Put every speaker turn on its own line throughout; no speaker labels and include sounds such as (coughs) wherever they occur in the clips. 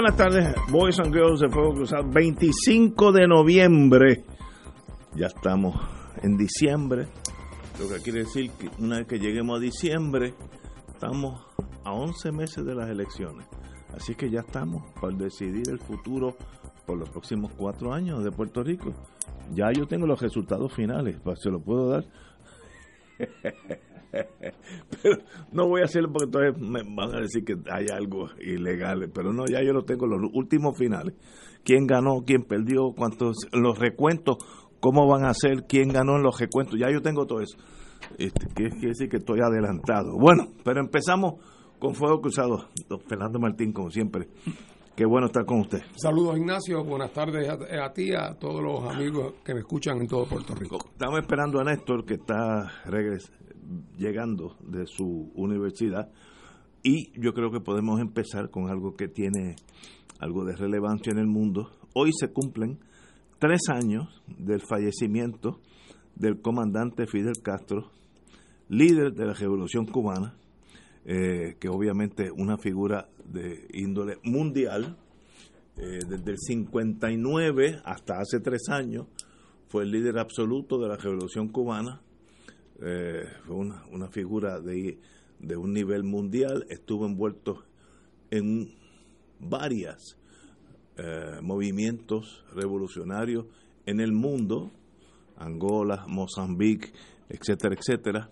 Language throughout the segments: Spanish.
Buenas tardes, Boys and Girls de Fuego Cruzado. 25 de noviembre. Ya estamos en diciembre. Lo que quiere decir que una vez que lleguemos a diciembre, estamos a 11 meses de las elecciones. Así que ya estamos para decidir el futuro por los próximos cuatro años de Puerto Rico. Ya yo tengo los resultados finales, se lo puedo dar. (laughs) (laughs) pero no voy a hacerlo porque entonces me van a decir que hay algo ilegal, pero no, ya yo lo tengo los últimos finales. ¿Quién ganó? ¿Quién perdió? ¿Cuántos? Los recuentos, ¿cómo van a ser? ¿Quién ganó en los recuentos? Ya yo tengo todo eso. Este, quiere decir que estoy adelantado. Bueno, pero empezamos con Fuego Cruzado. Don Fernando Martín, como siempre. Qué bueno estar con usted.
Saludos Ignacio, buenas tardes a, a ti, a todos los amigos que me escuchan en todo Puerto Rico.
Estamos esperando a Néstor que está regres llegando de su universidad y yo creo que podemos empezar con algo que tiene algo de relevancia en el mundo. Hoy se cumplen tres años del fallecimiento del comandante Fidel Castro, líder de la Revolución Cubana, eh, que obviamente una figura de índole mundial, eh, desde el 59 hasta hace tres años, fue el líder absoluto de la Revolución Cubana, eh, fue una, una figura de, de, un nivel mundial, estuvo envuelto en varias eh, movimientos revolucionarios en el mundo, Angola, Mozambique, etcétera, etcétera,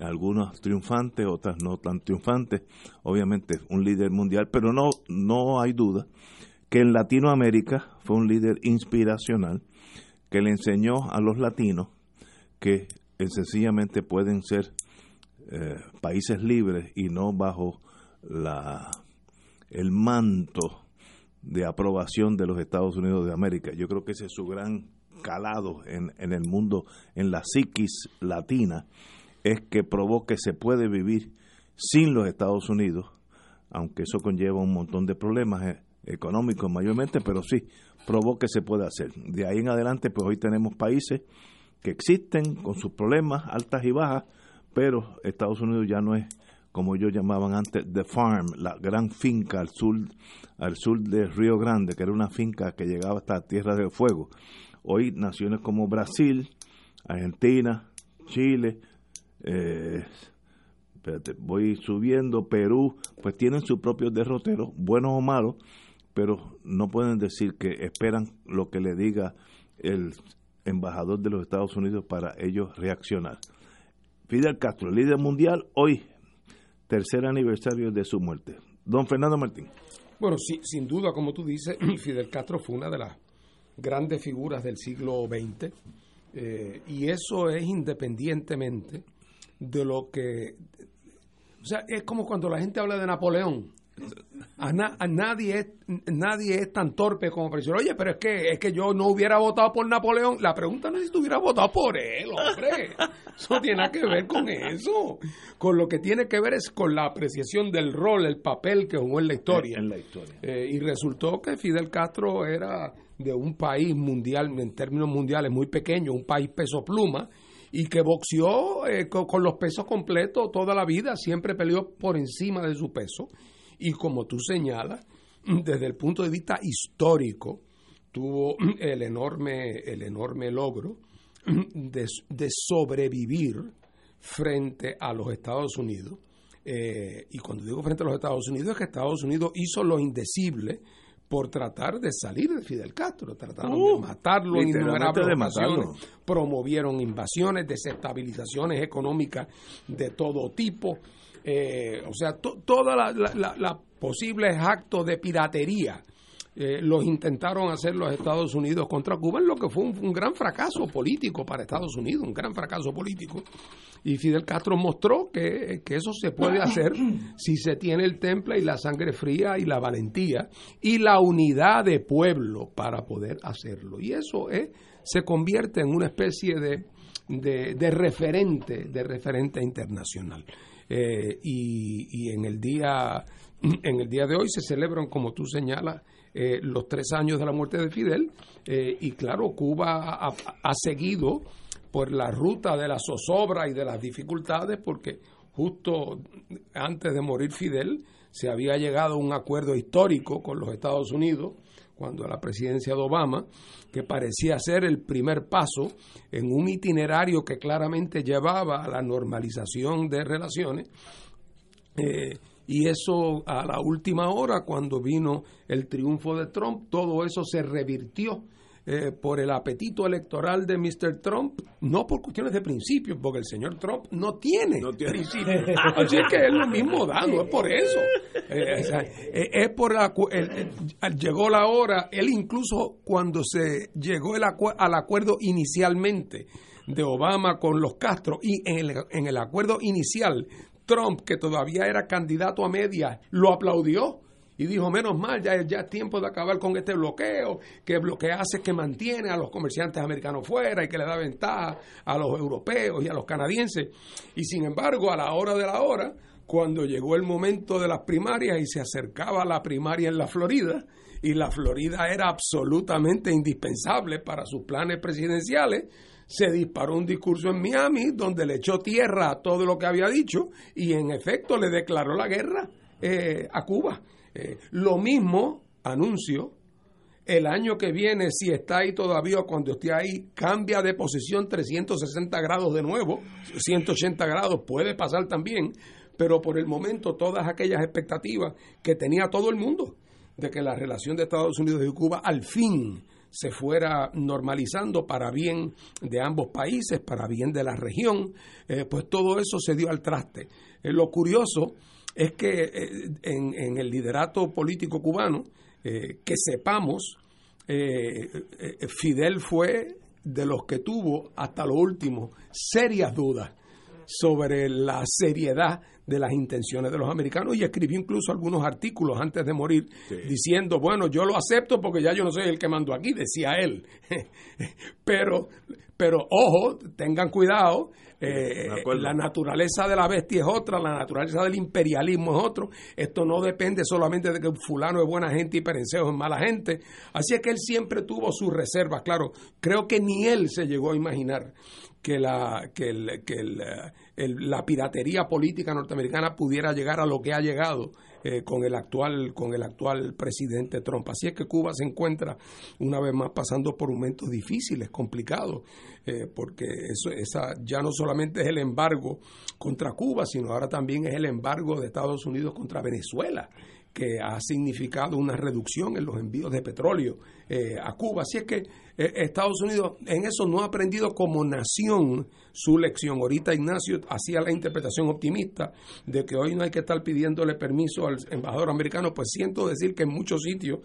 algunos triunfantes, otras no tan triunfantes, obviamente un líder mundial, pero no, no hay duda que en Latinoamérica fue un líder inspiracional que le enseñó a los latinos que sencillamente pueden ser eh, países libres y no bajo la el manto de aprobación de los Estados Unidos de América. Yo creo que ese es su gran calado en, en el mundo, en la psiquis latina, es que probó que se puede vivir sin los Estados Unidos, aunque eso conlleva un montón de problemas eh, económicos mayormente, pero sí, probó que se puede hacer. De ahí en adelante, pues hoy tenemos países que existen con sus problemas altas y bajas, pero Estados Unidos ya no es como ellos llamaban antes The Farm, la gran finca al sur al sur de Río Grande, que era una finca que llegaba hasta Tierra del Fuego. Hoy naciones como Brasil, Argentina, Chile, eh, espérate, voy subiendo, Perú, pues tienen sus propios derroteros, buenos o malos, pero no pueden decir que esperan lo que le diga el embajador de los Estados Unidos para ellos reaccionar. Fidel Castro, líder mundial, hoy, tercer aniversario de su muerte. Don Fernando Martín.
Bueno, sí, sin duda, como tú dices, (clears throat) Fidel Castro fue una de las grandes figuras del siglo XX eh, y eso es independientemente de lo que... O sea, es como cuando la gente habla de Napoleón. A, na, a, nadie es nadie es tan torpe como para decir, oye, pero es que es que yo no hubiera votado por Napoleón. La pregunta no es si tú hubieras votado por él, hombre. (laughs) Eso tiene nada que ver con eso. Con lo que tiene que ver es con la apreciación del rol, el papel que jugó en la historia.
En la historia.
Eh, y resultó que Fidel Castro era de un país mundial, en términos mundiales, muy pequeño, un país peso pluma, y que boxeó eh, con, con los pesos completos toda la vida, siempre peleó por encima de su peso y como tú señalas, desde el punto de vista histórico, tuvo (clears throat) el enorme, el enorme logro de, de sobrevivir frente a los Estados Unidos. Eh, y cuando digo frente a los Estados Unidos, es que Estados Unidos hizo lo indecible por tratar de salir de Fidel Castro, trataron de uh, matarlo en innumerables promovieron invasiones, desestabilizaciones económicas de todo tipo, eh, o sea, todos los posibles actos de piratería eh, los intentaron hacer los Estados Unidos contra Cuba, en lo que fue un, gran fracaso político para Estados Unidos, un gran fracaso político. Y Fidel Castro mostró que, eso se puede hacer (coughs) si se tiene el temple y la sangre fría y la valentía y la unidad de pueblo para poder hacerlo. Y eso es, se convierte en una especie de, de, referente, de referente internacional. Eh, y, en el día (clears throat) en el día de hoy se celebran, como tú señalas, eh, los tres años de la muerte de Fidel eh, y claro, Cuba ha, seguido por la ruta de la zozobra y de las dificultades porque justo antes de morir Fidel se había llegado a un acuerdo histórico con los Estados Unidos cuando la presidencia de Obama, que parecía ser el primer paso en un itinerario que claramente llevaba a la normalización de relaciones. Eh, y eso a la última hora, cuando vino el triunfo de Trump, todo eso se revirtió eh, por el apetito electoral de Mr. Trump, no por cuestiones de principios, porque el señor Trump no tiene, principios. (laughs) Así es que es lo mismo da, no es por eso. Eh, eh, es por la, llegó la hora, él incluso cuando se llegó el al acuerdo inicialmente de Obama con los Castro y en el, en el acuerdo inicial Trump, que todavía era candidato a media, lo aplaudió y dijo, menos mal, ya, ya es tiempo de acabar con este bloqueo, que lo que hace que mantiene a los comerciantes americanos fuera y que le da ventaja a los europeos y a los canadienses. Y sin embargo, a la hora de la hora, cuando llegó el momento de las primarias y se acercaba la primaria en la Florida, y la Florida era absolutamente indispensable para sus planes presidenciales, se disparó un discurso en Miami donde le echó tierra a todo lo que había dicho y en efecto le declaró la guerra eh, a Cuba. Eh, lo mismo anuncio el año que viene, si está ahí todavía o cuando esté ahí, cambia de posición 360 grados de nuevo, 180 grados, puede pasar también, pero por el momento todas aquellas expectativas que tenía todo el mundo de que la relación de Estados Unidos y Cuba al fin se fuera normalizando para bien de ambos países, para bien de la región, eh, pues todo eso se dio al traste. Eh, lo curioso es que eh, en, el liderato político cubano, que sepamos, Fidel fue de los que tuvo hasta lo último serias dudas sobre la seriedad de las intenciones de los americanos y escribió incluso algunos artículos antes de morir diciendo, bueno, yo lo acepto porque ya yo no soy el que mando aquí, decía él. (laughs) pero, pero ojo, tengan cuidado, eh, la naturaleza de la bestia es otra, la naturaleza del imperialismo es otro. Esto no depende solamente de que fulano es buena gente y Perencejo es mala gente. Así es que él siempre tuvo sus reservas, claro. Creo que ni él se llegó a imaginar que la, que, la piratería política norteamericana pudiera llegar a lo que ha llegado eh, con el actual con el actual presidente Trump. Así es que Cuba se encuentra una vez más pasando por momentos difíciles, complicados, eh, porque eso esa ya no solamente es el embargo contra Cuba, sino ahora también es el embargo de Estados Unidos contra Venezuela que ha significado una reducción en los envíos de petróleo eh, a Cuba. Así es que eh, Estados Unidos en eso no ha aprendido como nación su lección. Ahorita Ignacio hacía la interpretación optimista de que hoy no hay que estar pidiéndole permiso al embajador americano, pues siento decir que en muchos sitios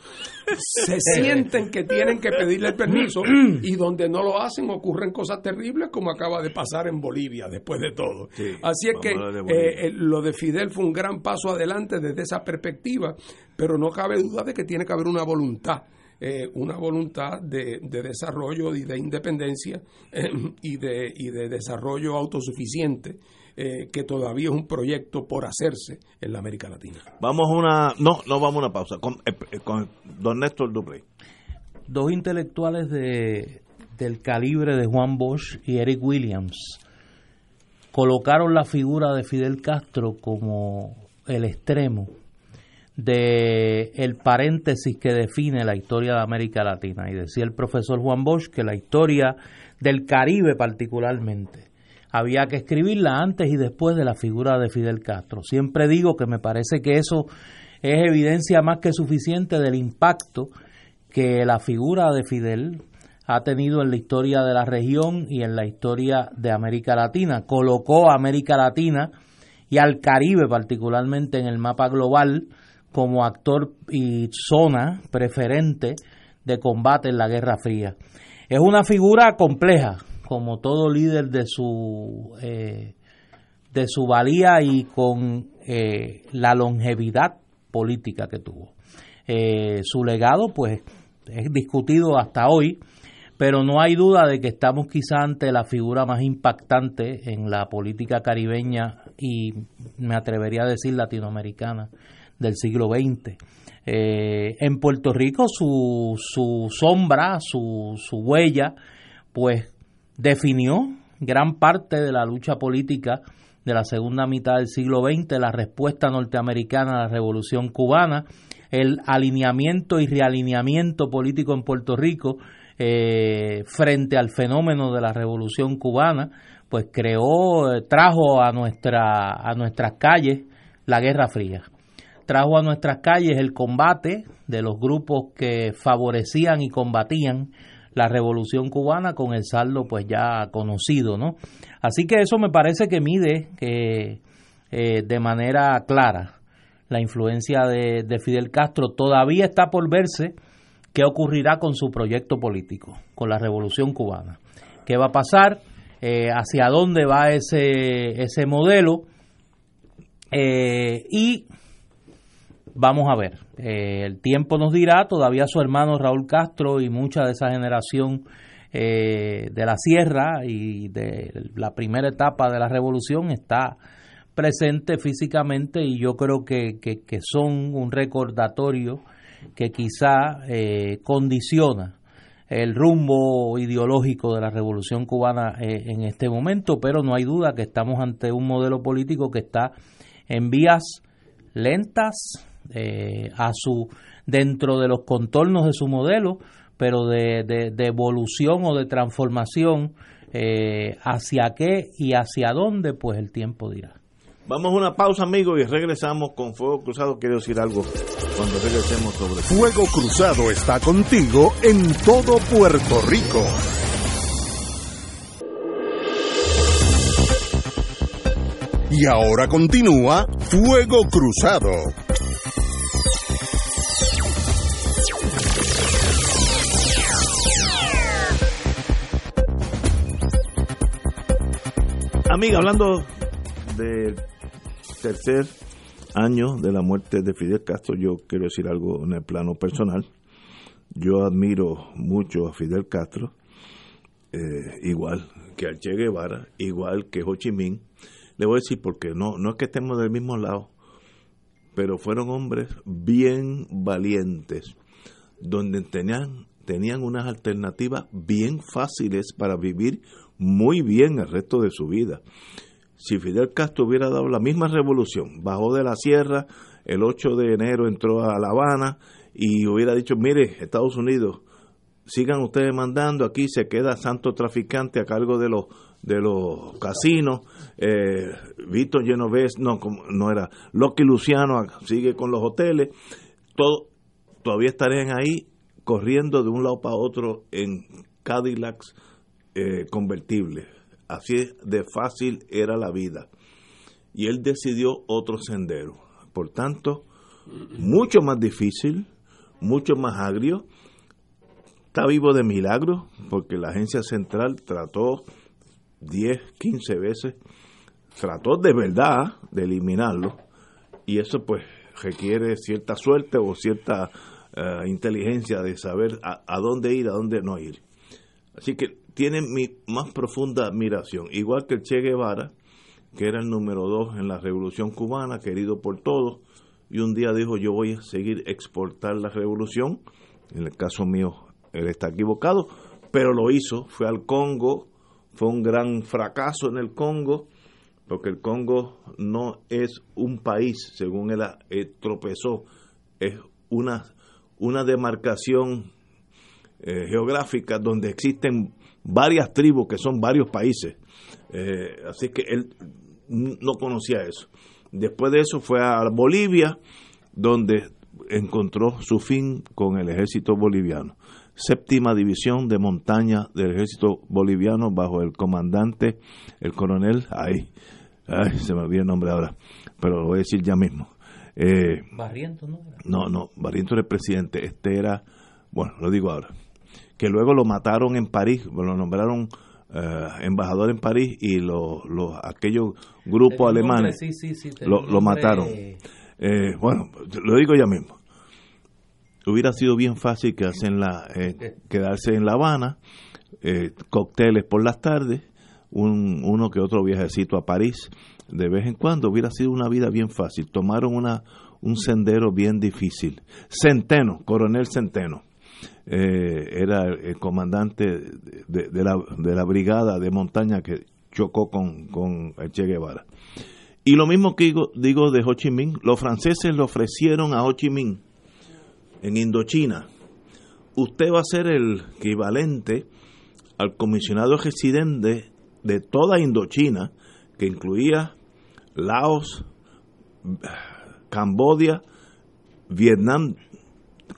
(laughs) se sienten que tienen que pedirle permiso y donde no lo hacen ocurren cosas terribles como acaba de pasar en Bolivia después de todo. Así es que eh, lo de Fidel fue un gran paso adelante desde esa perspectiva, pero no cabe duda de que tiene que haber una voluntad eh, una voluntad de, desarrollo y de independencia eh, y, de, y de desarrollo autosuficiente eh, que todavía es un proyecto por hacerse en la América Latina.
Vamos a una, no, no vamos a una pausa con, con don Néstor Duprey.
Dos intelectuales de, del calibre de Juan Bosch y Eric Williams colocaron la figura de Fidel Castro como el extremo de el paréntesis que define la historia de América Latina. Y decía el profesor Juan Bosch que la historia del Caribe particularmente había que escribirla antes y después de la figura de Fidel Castro. Siempre digo que me parece que eso es evidencia más que suficiente del impacto que la figura de Fidel ha tenido en la historia de la región y en la historia de América Latina. Colocó a América Latina y al Caribe particularmente en el mapa global como actor y zona preferente de combate en la Guerra Fría. Es una figura compleja, como todo líder de su, eh, de su valía y con eh, la longevidad política que tuvo. Eh, su legado, pues, es discutido hasta hoy, pero no hay duda de que estamos quizá ante la figura más impactante en la política caribeña y me atrevería a decir latinoamericana del siglo XX. Eh, en Puerto Rico su, su sombra, su, su huella, pues definió gran parte de la lucha política de la segunda mitad del siglo XX, la respuesta norteamericana a la revolución cubana, el alineamiento y realineamiento político en Puerto Rico eh, frente al fenómeno de la revolución cubana, pues creó, eh, trajo a, nuestra, a nuestras calles la Guerra Fría. Trajo a nuestras calles el combate de los grupos que favorecían y combatían la revolución cubana con el saldo pues ya conocido, ¿no? Así que eso me parece que mide eh, de manera clara la influencia de, de Fidel Castro. Todavía está por verse qué ocurrirá con su proyecto político, con la revolución cubana. ¿Qué va a pasar? Eh, ¿Hacia dónde va ese, ese modelo? Eh, y vamos a ver, eh, el tiempo nos dirá, todavía su hermano Raúl Castro y mucha de esa generación de la sierra y de la primera etapa de la revolución está presente físicamente y yo creo que, que, que son un recordatorio que quizá eh, condiciona el rumbo ideológico de la revolución cubana eh, en este momento, pero no hay duda que estamos ante un modelo político que está en vías lentas eh, a su dentro de los contornos de su modelo, pero de, de, evolución o de transformación hacia qué y hacia dónde, pues el tiempo dirá.
Vamos a una pausa, amigos, y regresamos con Fuego Cruzado. Quiero decir algo cuando regresemos sobre
Fuego Cruzado está contigo en todo Puerto Rico. Y ahora continúa Fuego Cruzado.
Amiga, hablando de tercer año de la muerte de Fidel Castro, yo quiero decir algo en el plano personal. Yo admiro mucho a Fidel Castro, eh, igual que al Che Guevara, igual que Ho Chi Minh. Le voy a decir porque no, no es que estemos del mismo lado, pero fueron hombres bien valientes, donde tenían, tenían unas alternativas bien fáciles para vivir muy bien el resto de su vida. Si Fidel Castro hubiera dado la misma revolución, bajó de la sierra, el 8 de enero entró a La Habana y hubiera dicho, mire, Estados Unidos, sigan ustedes mandando, aquí se queda santo traficante a cargo de los de los casinos, eh, Víctor Genovés, no, no era, Loki Luciano sigue con los hoteles, todo, todavía estarían ahí corriendo de un lado para otro en Cadillacs eh, convertibles Así de fácil era la vida. Y él decidió otro sendero. Por tanto, mucho más difícil, mucho más agrio. Está vivo de milagro, porque la agencia central trató 10, 15 veces, trató de verdad de eliminarlo. Y eso pues requiere cierta suerte o cierta eh, inteligencia de saber a dónde ir, a dónde no ir. Así que tienen mi más profunda admiración, igual que el Che Guevara, que era el número dos en la revolución cubana, querido por todos, y un día dijo yo voy a seguir exportar la revolución, en el caso mío él está equivocado, pero lo hizo, fue al Congo, fue un gran fracaso en el Congo, porque el Congo no es un país, según él eh, tropezó, es una, una demarcación eh, geográfica donde existen varias tribus que son varios países. Eh, así que él no conocía eso. Después de eso fue a Bolivia, donde encontró su fin con el ejército boliviano. Séptima división de montaña del ejército boliviano bajo el comandante, el coronel, ay, ay se me olvidó el nombre ahora, pero lo voy a decir ya mismo.
Eh, Barriento, ¿no?
No, no, Barriento era el presidente, este era, bueno, lo digo ahora, que luego lo mataron en París, lo nombraron eh, embajador en París y los aquellos grupos alemanes lo, mataron. Eh, bueno, lo digo ya mismo. Hubiera sido bien fácil que hacen la, eh, quedarse en La Habana, cócteles por las tardes, un, uno que otro viajecito a París de vez en cuando. Hubiera sido una vida bien fácil. Tomaron una, un sendero bien difícil. Centeno, coronel Centeno eh, era el comandante de, la, de, la, brigada de montaña que chocó con, con Che Guevara. Y lo mismo que digo, digo de Ho Chi Minh, los franceses le ofrecieron a Ho Chi Minh en Indochina, usted va a ser el equivalente al comisionado residente de toda Indochina, que incluía Laos, Cambodia, Vietnam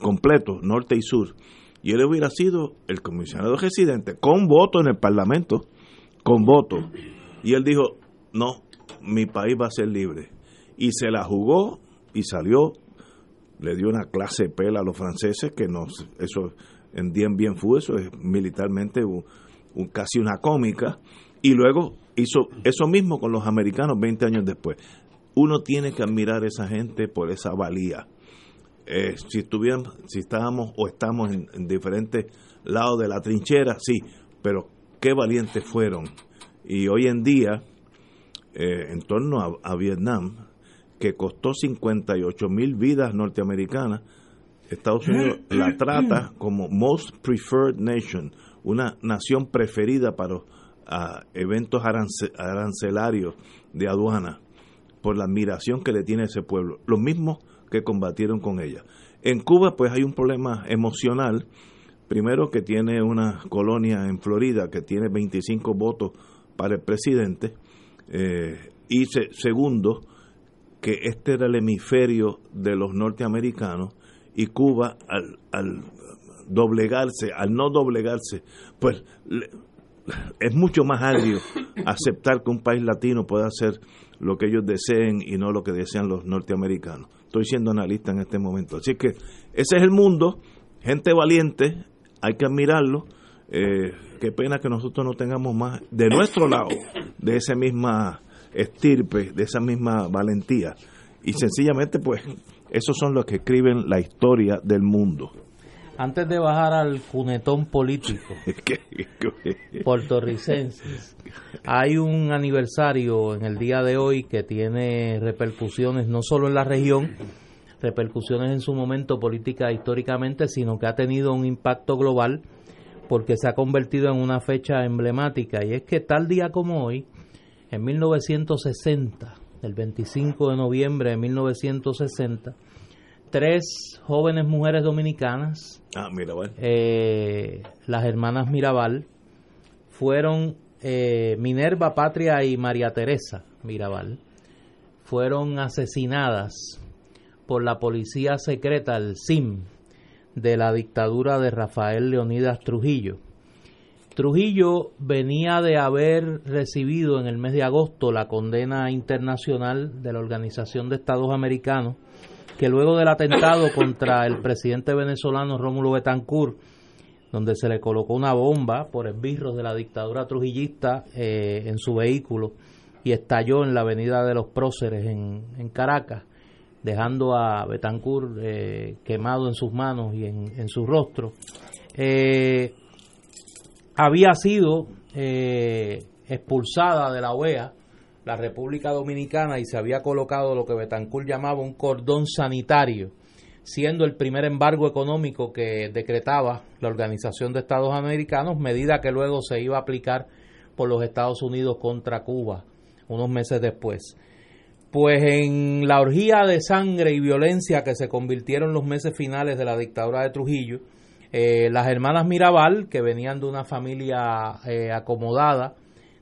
completo, norte y sur y él hubiera sido el comisionado residente con voto en el Parlamento, con voto. Y él dijo, no, mi país va a ser libre. Y se la jugó y salió, le dio una clase de pela a los franceses, que no, eso en Dien Bien fue, eso es militarmente casi una cómica. Y luego hizo eso mismo con los americanos 20 años después. Uno tiene que admirar a esa gente por esa valía eh, si estuvieran, si estábamos o estamos en, diferentes lados de la trinchera, sí, pero qué valientes fueron. Y hoy en día, eh, en torno a, Vietnam, que costó 58 mil vidas norteamericanas, Estados Unidos (clears throat) la trata como Most Preferred Nation, una nación preferida para eventos arancelarios de aduana, por la admiración que le tiene ese pueblo. Lo mismo que combatieron con ella. En Cuba pues hay un problema emocional, primero que tiene una colonia en Florida que tiene 25 votos para el presidente, eh, y segundo, que este era el hemisferio de los norteamericanos y Cuba al, al doblegarse, al no doblegarse, pues es mucho más agrio (coughs) aceptar que un país latino pueda hacer lo que ellos deseen y no lo que desean los norteamericanos estoy siendo analista en este momento. Así que ese es el mundo, gente valiente, hay que admirarlo. Eh, qué pena que nosotros no tengamos más de nuestro lado de esa misma estirpe, de esa misma valentía. Y sencillamente, pues, esos son los que escriben la historia del mundo.
Antes de bajar al cunetón político (laughs) puertorricense, hay un aniversario en el día de hoy que tiene repercusiones no solo en la región, repercusiones en su momento política históricamente, sino que ha tenido un impacto global porque se ha convertido en una fecha emblemática. Y es que tal día como hoy, en 1960, el 25 de noviembre de 1960, tres jóvenes mujeres dominicanas,
ah,
eh, las hermanas Mirabal, fueron eh, Minerva Patria y María Teresa Mirabal, fueron asesinadas por la policía secreta, el SIM, de la dictadura de Rafael Leonidas Trujillo. Trujillo venía de haber recibido en el mes de agosto la condena internacional de la Organización de Estados Americanos que luego del atentado (coughs) contra el presidente venezolano Rómulo Betancourt, donde se le colocó una bomba por esbirros de la dictadura trujillista eh, en su vehículo y estalló en la avenida de los Próceres en, Caracas, dejando a Betancourt eh, quemado en sus manos y en, su rostro, eh, había sido expulsada de la OEA la República Dominicana y se había colocado lo que Betancourt llamaba un cordón sanitario, siendo el primer embargo económico que decretaba la Organización de Estados Americanos, medida que luego se iba a aplicar por los Estados Unidos contra Cuba unos meses después. Pues en la orgía de sangre y violencia que se convirtieron los meses finales de la dictadura de Trujillo, eh, las hermanas Mirabal, que venían de una familia eh, acomodada,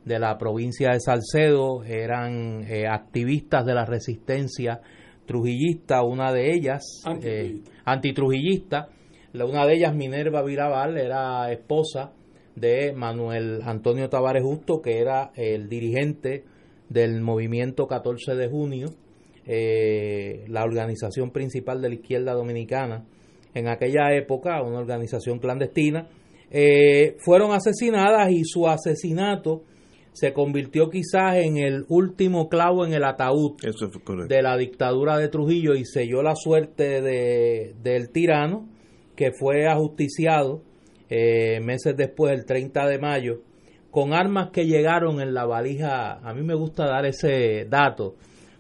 de la provincia de Salcedo, eran eh, activistas de la resistencia trujillista, una de ellas eh, antitrujillista, una de ellas Minerva Virabal era esposa de Manuel Antonio Tavares Justo, que era el dirigente del movimiento 14 de junio, eh, la organización principal de la izquierda dominicana en aquella época, una organización clandestina, eh, fueron asesinadas y su asesinato se convirtió quizás en el último clavo en el ataúd de la dictadura de Trujillo y selló la suerte de, del tirano que fue ajusticiado eh, meses después, el 30 de mayo, con armas que llegaron en la valija. A mí me gusta dar ese dato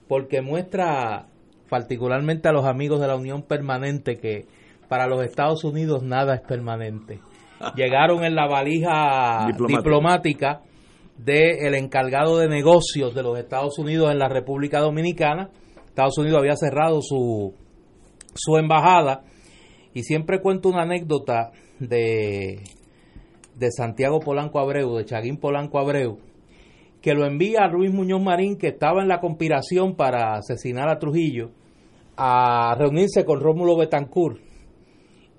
porque muestra particularmente a los amigos de la Unión Permanente que para los Estados Unidos nada es permanente. (laughs) Llegaron en la valija diplomática del encargado de negocios de los Estados Unidos en la República Dominicana. Estados Unidos había cerrado su, su embajada y siempre cuento una anécdota de, de Santiago Polanco Abreu, de Chaguín Polanco Abreu, que lo envía a Luis Muñoz Marín, que estaba en la conspiración para asesinar a Trujillo, a reunirse con Rómulo Betancourt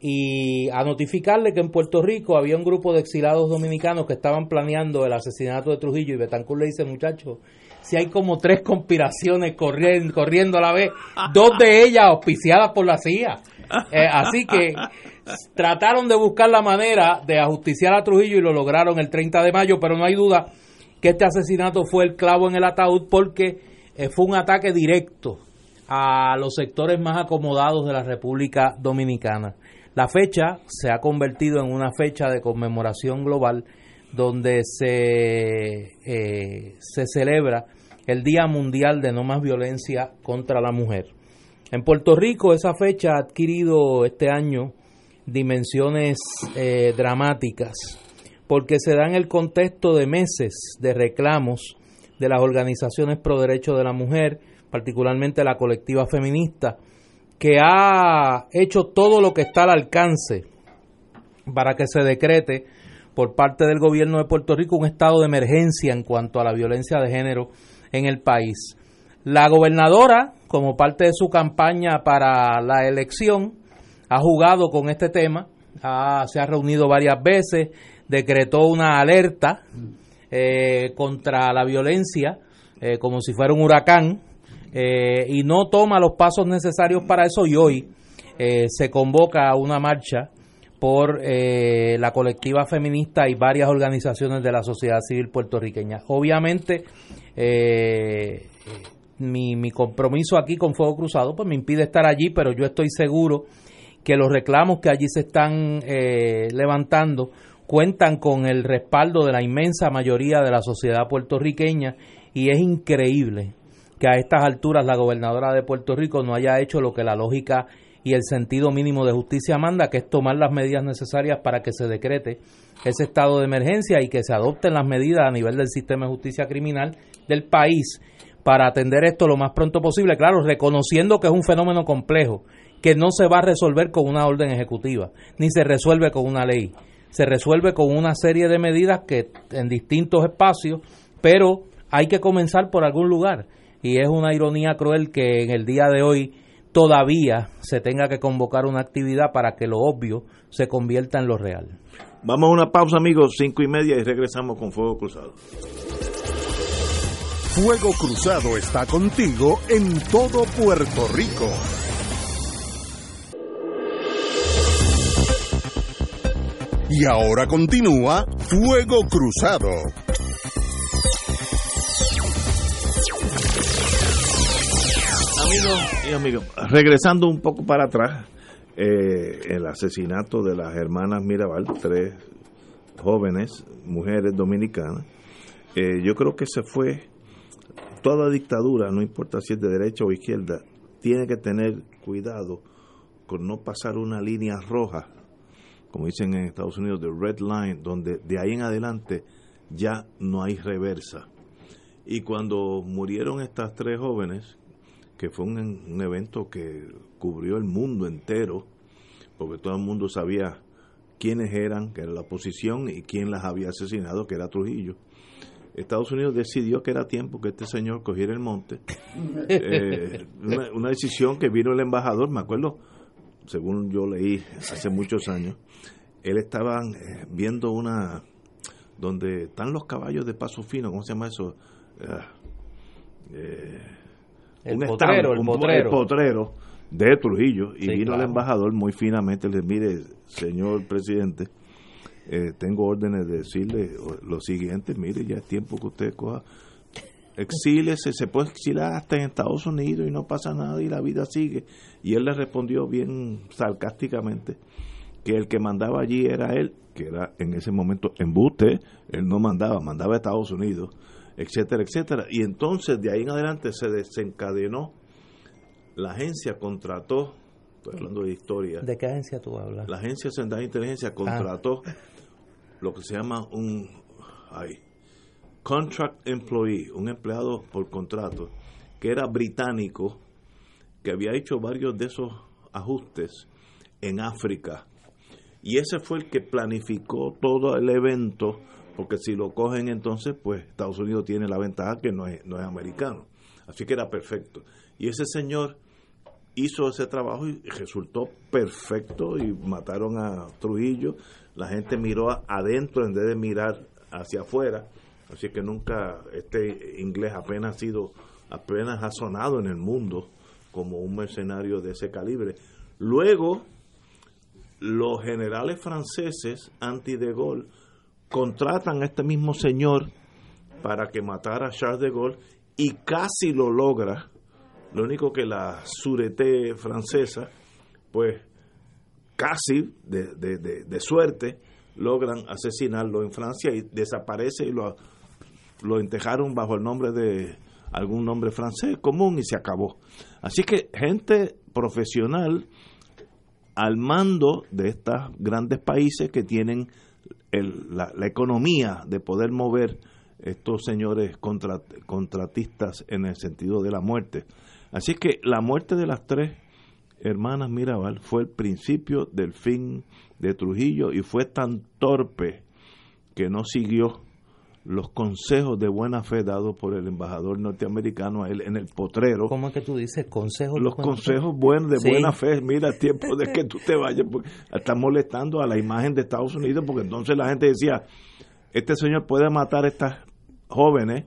y a notificarle que en Puerto Rico había un grupo de exilados dominicanos que estaban planeando el asesinato de Trujillo y Betancourt le dice, muchachos, si hay como tres conspiraciones corriendo, corriendo a la vez, dos de ellas auspiciadas por la CIA. Eh, así que trataron de buscar la manera de ajusticiar a Trujillo y lo lograron el 30 de mayo, pero no hay duda que este asesinato fue el clavo en el ataúd porque eh, fue un ataque directo a los sectores más acomodados de la República Dominicana. La fecha se ha convertido en una fecha de conmemoración global donde se, eh, se celebra el Día Mundial de No Más Violencia contra la Mujer. En Puerto Rico esa fecha ha adquirido este año dimensiones eh, dramáticas porque se da en el contexto de meses de reclamos de las organizaciones pro derechos de la mujer, particularmente la colectiva feminista, que ha hecho todo lo que está al alcance para que se decrete por parte del gobierno de Puerto Rico un estado de emergencia en cuanto a la violencia de género en el país. La gobernadora, como parte de su campaña para la elección, ha jugado con este tema, se ha reunido varias veces, decretó una alerta eh, contra la violencia eh, como si fuera un huracán eh, y no toma los pasos necesarios para eso y hoy eh, se convoca una marcha por eh, la colectiva feminista y varias organizaciones de la sociedad civil puertorriqueña. Obviamente, mi, mi compromiso aquí con Fuego Cruzado pues me impide estar allí, pero yo estoy seguro que los reclamos que allí se están levantando cuentan con el respaldo de la inmensa mayoría de la sociedad puertorriqueña y es increíble que a estas alturas la gobernadora de Puerto Rico no haya hecho lo que la lógica y el sentido mínimo de justicia manda, que es tomar las medidas necesarias para que se decrete ese estado de emergencia y que se adopten las medidas a nivel del sistema de justicia criminal del país para atender esto lo más pronto posible, claro, reconociendo que es un fenómeno complejo, que no se va a resolver con una orden ejecutiva, ni se resuelve con una ley, se resuelve con una serie de medidas que en distintos espacios, pero hay que comenzar por algún lugar y es una ironía cruel que en el día de hoy todavía se tenga que convocar una actividad para que lo obvio se convierta en lo real.
Vamos a una pausa, amigos, cinco y media y regresamos con Fuego Cruzado.
Fuego Cruzado está contigo en todo Puerto Rico. Y ahora continúa Fuego Cruzado.
Amigos amigos, regresando un poco para atrás, eh, el asesinato de las hermanas Mirabal, tres jóvenes mujeres dominicanas, eh, yo creo que se fue, toda dictadura, no importa si es de derecha o izquierda, tiene que tener cuidado con no pasar una línea roja, como dicen en Estados Unidos, de red line, donde de ahí en adelante ya no hay reversa. Y cuando murieron estas tres jóvenes, que fue un, evento que cubrió el mundo entero, porque todo el mundo sabía quiénes eran, que era la oposición, y quién las había asesinado, que era Trujillo. Estados Unidos decidió que era tiempo que este señor cogiera el monte. (laughs) Eh, una, una decisión que vino el embajador, me acuerdo, según yo leí hace muchos años, él estaba eh, viendo una donde están los caballos de paso fino, ¿cómo se llama eso? Ah, eh,
El
un
potrero,
stand,
el
un-
potrero.
el potrero de Trujillo y
Sí,
vino el embajador muy finamente le mire señor presidente eh, tengo órdenes de decirle lo siguiente mire ya es tiempo que usted coja exílese, se puede exilar hasta en Estados Unidos y no pasa nada y la vida sigue. Y él le respondió bien sarcásticamente que el que mandaba allí era él, que era en ese momento embuste, él no mandaba, mandaba a Estados Unidos, etcétera, etcétera. Y entonces de ahí en adelante se desencadenó, la agencia contrató, estoy hablando de historia,
¿De qué agencia tú hablas?
la Agencia Central de Inteligencia contrató lo que se llama un ay, contract employee, un empleado por contrato, que era británico, que había hecho varios de esos ajustes en África. Y ese fue el que planificó todo el evento, porque si lo cogen entonces, pues Estados Unidos tiene la ventaja que no es, no es americano. Así que era perfecto. Y ese señor hizo ese trabajo y resultó perfecto y mataron a Trujillo. La gente miró adentro en vez de mirar hacia afuera. Así que nunca este inglés apenas ha sido, apenas ha sonado en el mundo como un mercenario de ese calibre. Luego, los generales franceses anti de Gaulle contratan a este mismo señor para que matara a Charles de Gaulle y casi lo logra. Lo único que la surete francesa, pues casi de, de- de- suerte, logran asesinarlo en Francia y desaparece y lo, lo entejaron bajo el nombre de algún nombre francés común y se acabó. Así que gente profesional al mando de estos grandes países que tienen el- la, la economía de poder mover estos señores contra- contratistas en el sentido de la muerte. Así que la muerte de las tres hermanas Mirabal fue el principio del fin de Trujillo y fue tan torpe que no siguió los consejos de buena fe dados por el embajador norteamericano a él en el potrero
¿Cómo es que tú dices? Consejos.
los consejos buenos de
Sí.
buena fe, mira, tiempo de que tú te vayas, porque estás molestando a la imagen de Estados Unidos, porque entonces la gente decía, este señor puede matar a estas jóvenes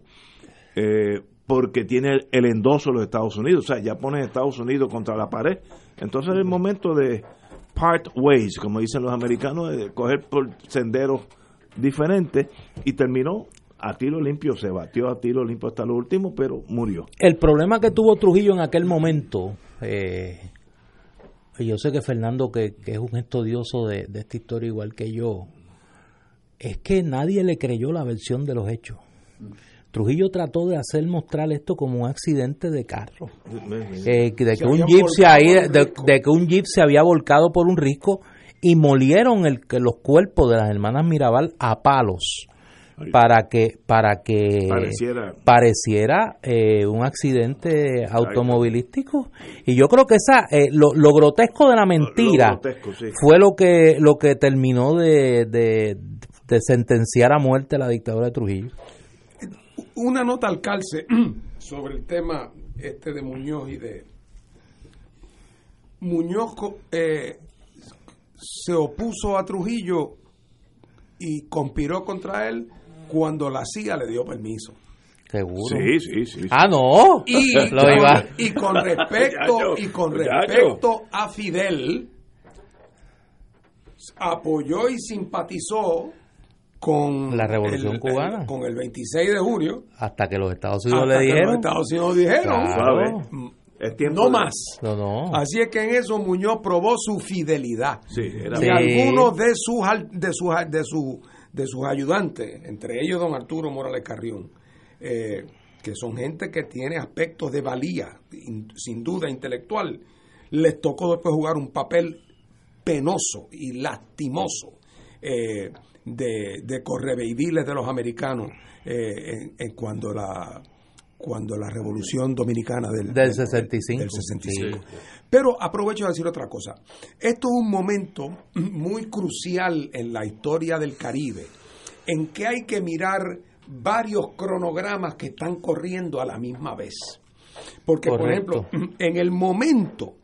eh, porque tiene el, endoso de los Estados Unidos, o sea, ya pones a Estados Unidos contra la pared, entonces es el momento de part ways, como dicen los americanos, de coger por senderos diferentes, y terminó a tiro limpio, se batió a tiro limpio hasta lo último, pero murió.
El problema que tuvo Trujillo en aquel momento, eh, y yo sé que Fernando, que, que es un estudioso de, de esta historia igual que yo, es que nadie le creyó la versión de los hechos. Trujillo trató de hacer mostrar esto como un accidente de carro. Eh, de, que un jeep se había- de, de que un jeep se había volcado por un risco y molieron el, que los cuerpos de las hermanas Mirabal a palos para que para que
Pareciera.
pareciera eh, un accidente automovilístico y yo creo que esa eh, lo, lo grotesco de la mentira
Lo grotesco, sí.
fue lo que lo que terminó de, de, de sentenciar a muerte la dictadura de Trujillo
Una nota al calce (clears throat) sobre el tema este de Muñoz y de Muñoz eh, se opuso a Trujillo y conspiró contra él cuando la CIA le dio permiso.
seguro
Sí, sí, sí.
ah no
Y, (laughs)
Lo
con,
iba-
y con respecto (laughs) y con respecto a Fidel apoyó y simpatizó con
La Revolución
el-
Cubana.
el- con el 26 de junio
hasta que los Estados Unidos
hasta
le
que
dijeron
los Estados Unidos dijeron
Claro.
Es tiempo
no
de-
más.
No no.
Así es que en eso Muñoz probó su fidelidad.
Sí, era
y
Sí.
algunos de sus de sus de su de sus ayudantes entre ellos don Arturo Morales Carrión eh, que son gente que tiene aspectos de valía in- sin duda intelectual. Les tocó después jugar un papel penoso y lastimoso eh, de, de correveidiles de los americanos eh, en, en cuando la cuando la revolución dominicana del,
Del 65.
del 65. Pero aprovecho de decir otra cosa. Esto es un momento muy crucial en la historia del Caribe, en que hay que mirar varios cronogramas que están corriendo a la misma vez. Porque, por ejemplo, (clears throat) en el momento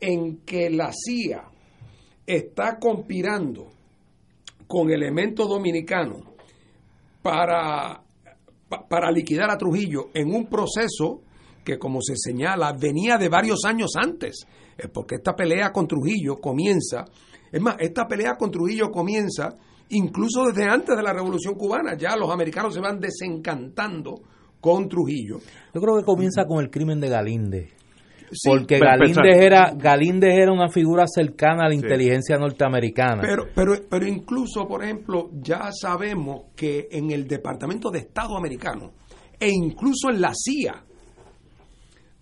en que la CIA está conspirando con elementos dominicanos para, para liquidar a Trujillo en un proceso que, como se señala, venía de varios años antes, porque esta pelea con Trujillo comienza, es más, esta pelea con Trujillo comienza incluso desde antes de la Revolución Cubana, ya los americanos se van desencantando con Trujillo.
Yo creo que comienza con el crimen de Porque Galíndez era, Galíndez era una figura cercana a la inteligencia norteamericana.
Pero, pero, pero incluso, por ejemplo, ya sabemos que en el Departamento de Estado americano e incluso en la CIA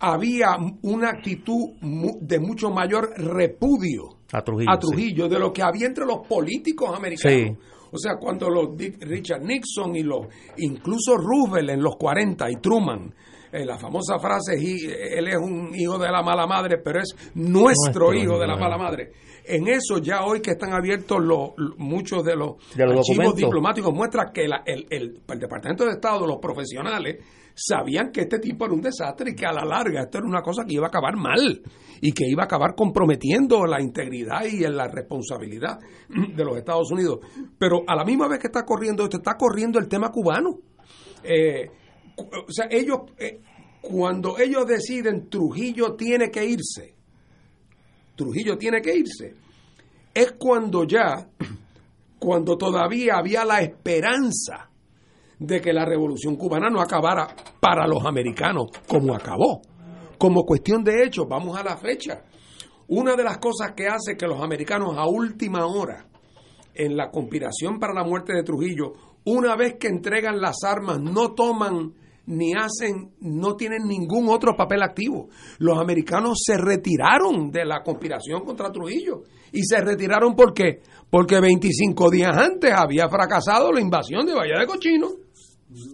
había una actitud de mucho mayor repudio
a
Trujillo, de lo que había entre los políticos americanos. O sea, cuando los Richard Nixon y los incluso Roosevelt en los 40 y Truman, eh, la famosa frase, él es un hijo de la mala madre, pero es nuestro, hijo de la mala madre. En eso ya hoy que están abiertos los, muchos de los, archivos diplomáticos muestra que el, el Departamento de Estado, los profesionales, sabían que este tipo era un desastre y que a la larga esto era una cosa que iba a acabar mal y que iba a acabar comprometiendo la integridad y la responsabilidad (clears throat) de los Estados Unidos. Pero a la misma vez que está corriendo esto, está corriendo el tema cubano. Eh, o sea, ellos, eh, cuando ellos deciden Trujillo tiene que irse, Trujillo tiene que irse, es cuando ya, cuando todavía había la esperanza de que la revolución cubana no acabara para los americanos como acabó. Como cuestión de hecho, vamos a la fecha. Una de las cosas que hace que los americanos a última hora, en la conspiración para la muerte de Trujillo, una vez que entregan las armas, no toman ni hacen, no tienen ningún otro papel activo. Los americanos se retiraron de la conspiración contra Trujillo. ¿Y se retiraron por qué? Porque 25 días antes había fracasado la invasión de Bahía de Cochino.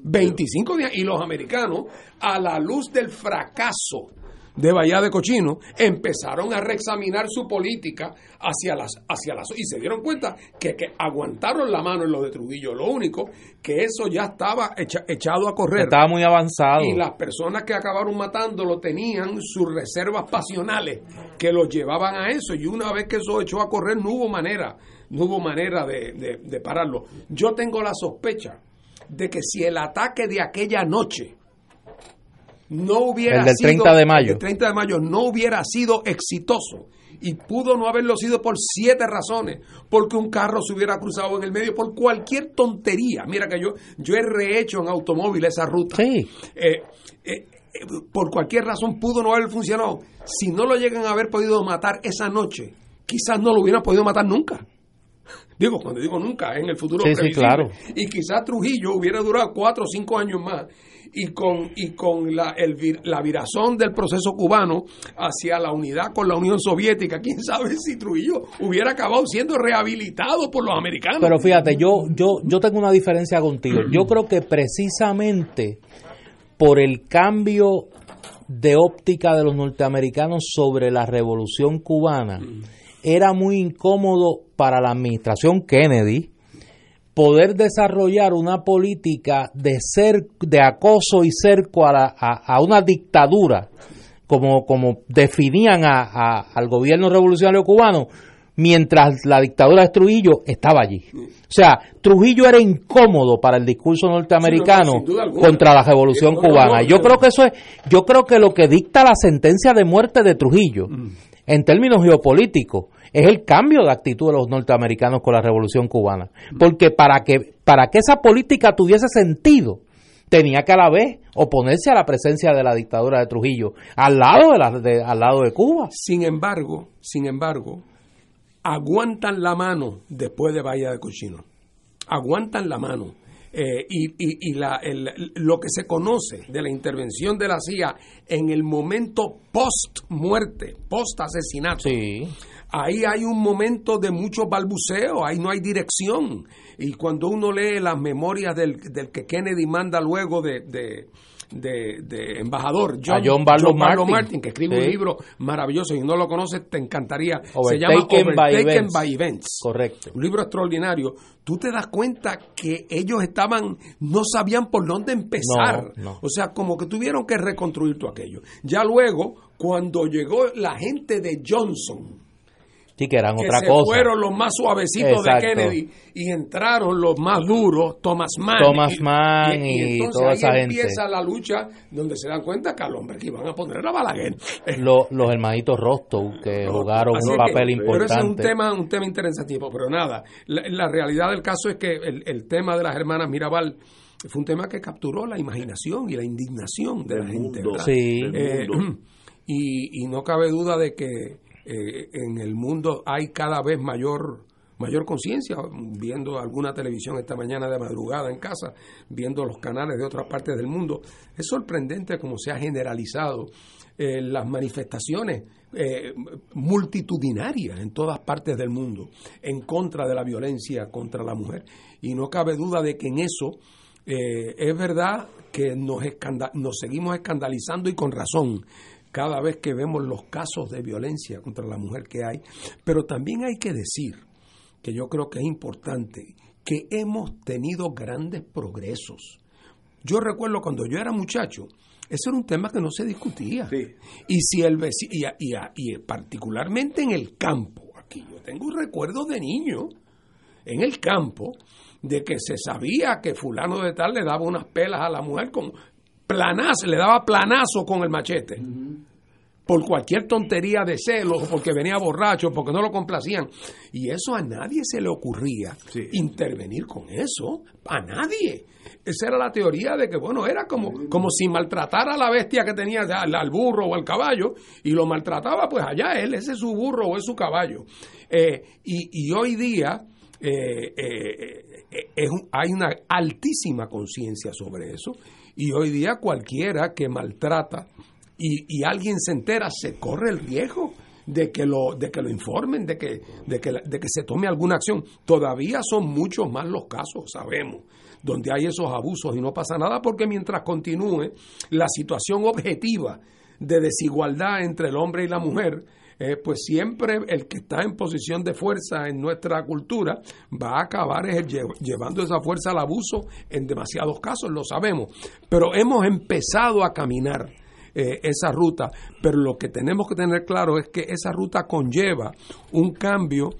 25 días. Y los americanos, a la luz del fracaso de Bahía de Cochino, empezaron a reexaminar su política hacia las, hacia las y se dieron cuenta que, que aguantaron la mano en lo de Trujillo. Lo único que eso ya estaba echado a correr.
Estaba muy avanzado.
Y las personas que acabaron matándolo tenían sus reservas pasionales que los llevaban a eso. Y una vez que eso echó a correr, no hubo manera, no hubo manera de, de pararlo. Yo tengo la sospecha de que si el ataque de aquella noche no hubiera
el del 30 de mayo.
El 30 de mayo no hubiera sido exitoso y pudo no haberlo sido por siete razones, porque un carro se hubiera cruzado en el medio por cualquier tontería. Mira que yo yo he rehecho en automóvil esa ruta.
Sí.
Eh, eh, por cualquier razón pudo no haber funcionado. Si no lo llegan a haber podido matar esa noche, quizás no lo hubieran podido matar nunca. Digo, cuando digo nunca, en el futuro.
Sí, claro.
Y quizás Trujillo hubiera durado cuatro o cinco años más. Y con, y con la, el, la virazón del proceso cubano hacia la unidad con la Unión Soviética, quién sabe si Trujillo hubiera acabado siendo rehabilitado por los americanos.
Pero fíjate, yo, yo, yo tengo una diferencia contigo. Yo creo que precisamente por el cambio de óptica de los norteamericanos sobre la revolución cubana, era muy incómodo para la administración Kennedy poder desarrollar una política de ser de acoso y cerco a, a, una dictadura como, como definían a, al gobierno revolucionario cubano mientras la dictadura de Trujillo estaba allí. O sea, Trujillo era incómodo para el discurso norteamericano contra la revolución cubana. Yo creo que eso es, yo creo que lo que dicta la sentencia de muerte de Trujillo mm. En términos geopolíticos es el cambio de actitud de los norteamericanos con la revolución cubana. Porque para que, para que esa política tuviese sentido, tenía que a la vez oponerse a la presencia de la dictadura de Trujillo al lado de, al lado de Cuba.
Sin embargo, sin embargo, aguantan la mano después de Bahía de Cochino. Aguantan la mano. Eh, y, y, y la, lo que se conoce de la intervención de la CIA en el momento post muerte, post asesinato,
sí
ahí hay un momento de mucho balbuceo, ahí no hay dirección. Y cuando uno lee las memorias del, del que Kennedy manda luego de, de, embajador,
John, Barlow, Martin.
que escribe un libro maravilloso y no lo conoces, te encantaría.
Se llama
Overtaken by, Events.
Correcto.
Un libro extraordinario. Tú te das cuenta que ellos estaban, no sabían por dónde empezar. O sea, como que tuvieron que reconstruir todo aquello. Ya luego, cuando llegó la gente de Johnson,
Sí, que eran otra
se
cosa.
fueron los más suavecitos de Kennedy y entraron los más duros, Thomas Mann.
Thomas Mann y, toda esa
ahí
gente.
empieza la lucha donde se dan cuenta que al hombre que iban a poner la Balaguer.
Los, los hermanitos Rostow que jugaron un papel importante.
Pero ese es un tema, un tema interesante. Pero nada, la, realidad del caso es que el, tema de las hermanas Mirabal fue un tema que capturó la imaginación y la indignación de la gente.
Sí.
Eh, (clears throat) y, y no cabe duda de que eh, en el mundo hay cada vez mayor mayor conciencia, viendo alguna televisión esta mañana de madrugada en casa, viendo los canales de otras partes del mundo. Es sorprendente cómo se ha generalizado eh, las manifestaciones eh, multitudinarias en todas partes del mundo en contra de la violencia contra la mujer. Y no cabe duda de que en eso es verdad que nos, nos seguimos escandalizando y con razón cada vez que vemos los casos de violencia contra la mujer que hay, pero también hay que decir, que yo creo que es importante, que hemos tenido grandes progresos. Yo recuerdo cuando yo era muchacho, ese era un tema que no se discutía. Y si el y, y, y, particularmente en el campo, aquí yo tengo un recuerdo de niño, en el campo, de que se sabía que fulano de tal le daba unas pelas a la mujer con planazo, le daba planazo con el machete. Por cualquier tontería de celos, porque venía borracho, porque no lo complacían. Y eso a nadie se le ocurría intervenir con eso. A nadie. Esa era la teoría de que, bueno, era como, como si maltratara a la bestia que tenía, al, burro o al caballo, y lo maltrataba, pues allá él, ese es su burro o es su caballo. Eh, y, hoy día eh, eh, hay una altísima conciencia sobre eso y hoy día cualquiera que maltrata y, alguien se entera, se corre el riesgo de que lo, de que lo informen, de que, de, que, de que se tome alguna acción. Todavía son muchos más los casos, sabemos, donde hay esos abusos y no pasa nada porque mientras continúe la situación objetiva de desigualdad entre el hombre y la mujer, eh, pues siempre el que está en posición de fuerza en nuestra cultura va a acabar llevando esa fuerza al abuso en demasiados casos, lo sabemos. Pero hemos empezado a caminar eh, esa ruta, pero lo que tenemos que tener claro es que esa ruta conlleva un cambio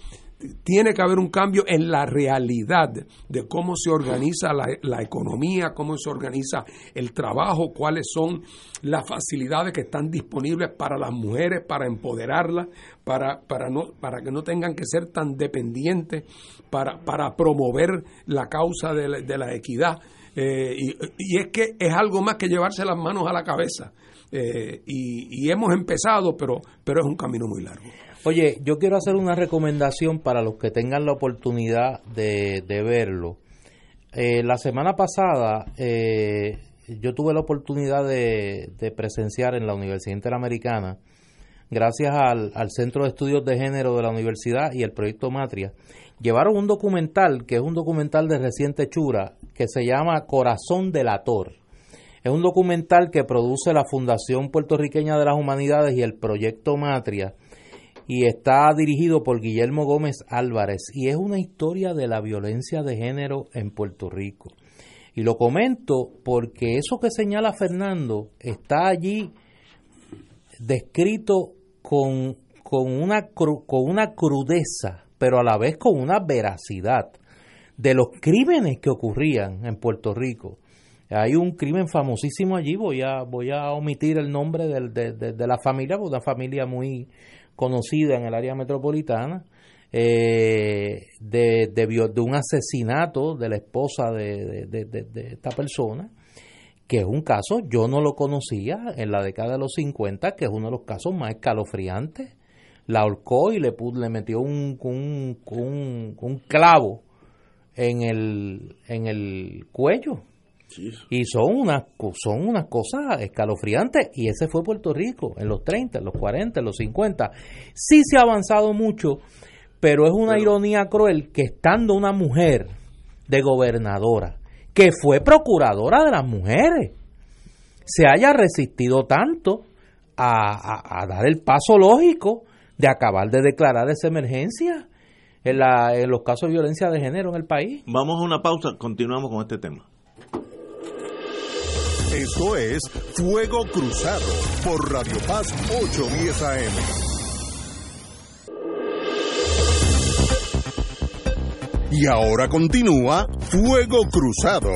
tiene que haber un cambio en la realidad de cómo se organiza la, economía, cómo se organiza el trabajo, cuáles son las facilidades que están disponibles para las mujeres, para empoderarlas, para, para, no, para que no tengan que ser tan dependientes, para, para promover la causa de la, equidad. Eh, y, es que es algo más que llevarse las manos a la cabeza. Eh, y, y, hemos empezado, pero, pero es un camino muy largo.
Oye, yo quiero hacer una recomendación para los que tengan la oportunidad de, verlo. Eh, la semana pasada eh, yo tuve la oportunidad de, presenciar en la Universidad Interamericana, gracias al, Centro de Estudios de Género de la Universidad y el Proyecto Matria, llevaron un documental, que es un documental de reciente hechura, que se llama Corazón Delator. Es un documental que produce la Fundación Puertorriqueña de las Humanidades y el Proyecto Matria y está dirigido por Guillermo Gómez Álvarez y es una historia de la violencia de género en Puerto Rico. Y lo comento porque eso que señala Fernando está allí descrito con, con, una, con una crudeza, pero a la vez con una veracidad de los crímenes que ocurrían en Puerto Rico. Hay un crimen famosísimo allí, voy a, voy a omitir el nombre de, de, de la familia, porque una familia muy, conocida en el área metropolitana eh, de, de, un asesinato de la esposa de, esta persona, que es un caso, yo no lo conocía en la década de los 50, que es uno de los casos más escalofriantes. La ahorcó y le, le metió un, un, un, un clavo en el, en el cuello y son unas, son unas cosas escalofriantes. Y ese fue Puerto Rico en los 30, en los 40, en los 50. Sí se ha avanzado mucho, pero es una ironía cruel que estando una mujer de gobernadora, que fue procuradora de las mujeres, se haya resistido tanto a, a dar el paso lógico de acabar de declarar esa emergencia en, la, en los casos de violencia de género en el país.
Vamos a una pausa, continuamos con este tema.
Esto es Fuego Cruzado por Radio Paz 810 AM. Y ahora continúa Fuego Cruzado.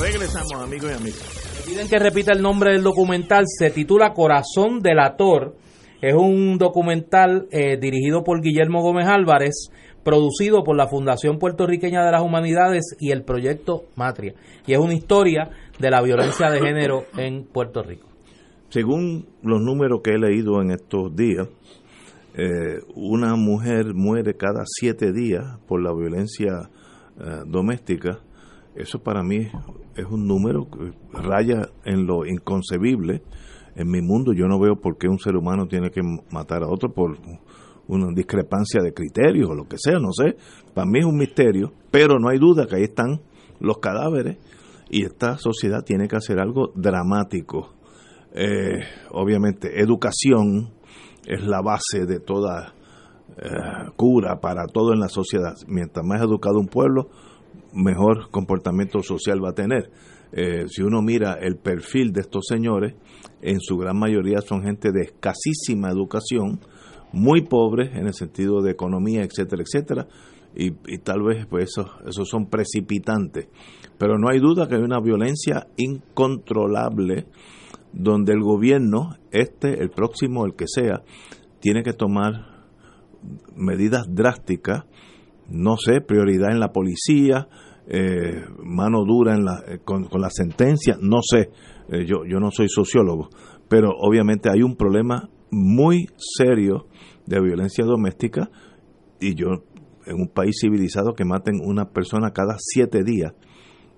Regresamos, amigos y amigas.
Piden que repita el nombre del documental. Se titula Corazón Delator. Es un documental eh, dirigido por Guillermo Gómez Álvarez producido por la Fundación Puertorriqueña de las Humanidades y el proyecto Matria. Y es una historia de la violencia de género en Puerto Rico.
Según los números que he leído en estos días, eh, una mujer muere cada siete días por la violencia eh, doméstica. Eso para mí es un número que raya en lo inconcebible. En mi mundo yo no veo por qué un ser humano tiene que matar a otro por una discrepancia de criterios o lo que sea, no sé. Para mí es un misterio, pero no hay duda que ahí están los cadáveres y esta sociedad tiene que hacer algo dramático. Eh, obviamente, educación es la base de toda eh, cura para todo en la sociedad. Mientras más educado un pueblo, mejor comportamiento social va a tener. Eh, si uno mira el perfil de estos señores, en su gran mayoría son gente de escasísima educación, muy pobres en el sentido de economía, etcétera, etcétera, y, tal vez pues esos, esos son precipitantes. Pero no hay duda que hay una violencia incontrolable donde el gobierno, este, el próximo, el que sea, tiene que tomar medidas drásticas, no sé, prioridad en la policía, eh, mano dura en la, eh, con, la sentencia, no sé, eh, yo, yo no soy sociólogo, pero obviamente hay un problema muy serio de violencia doméstica y yo en un país civilizado que maten una persona cada siete días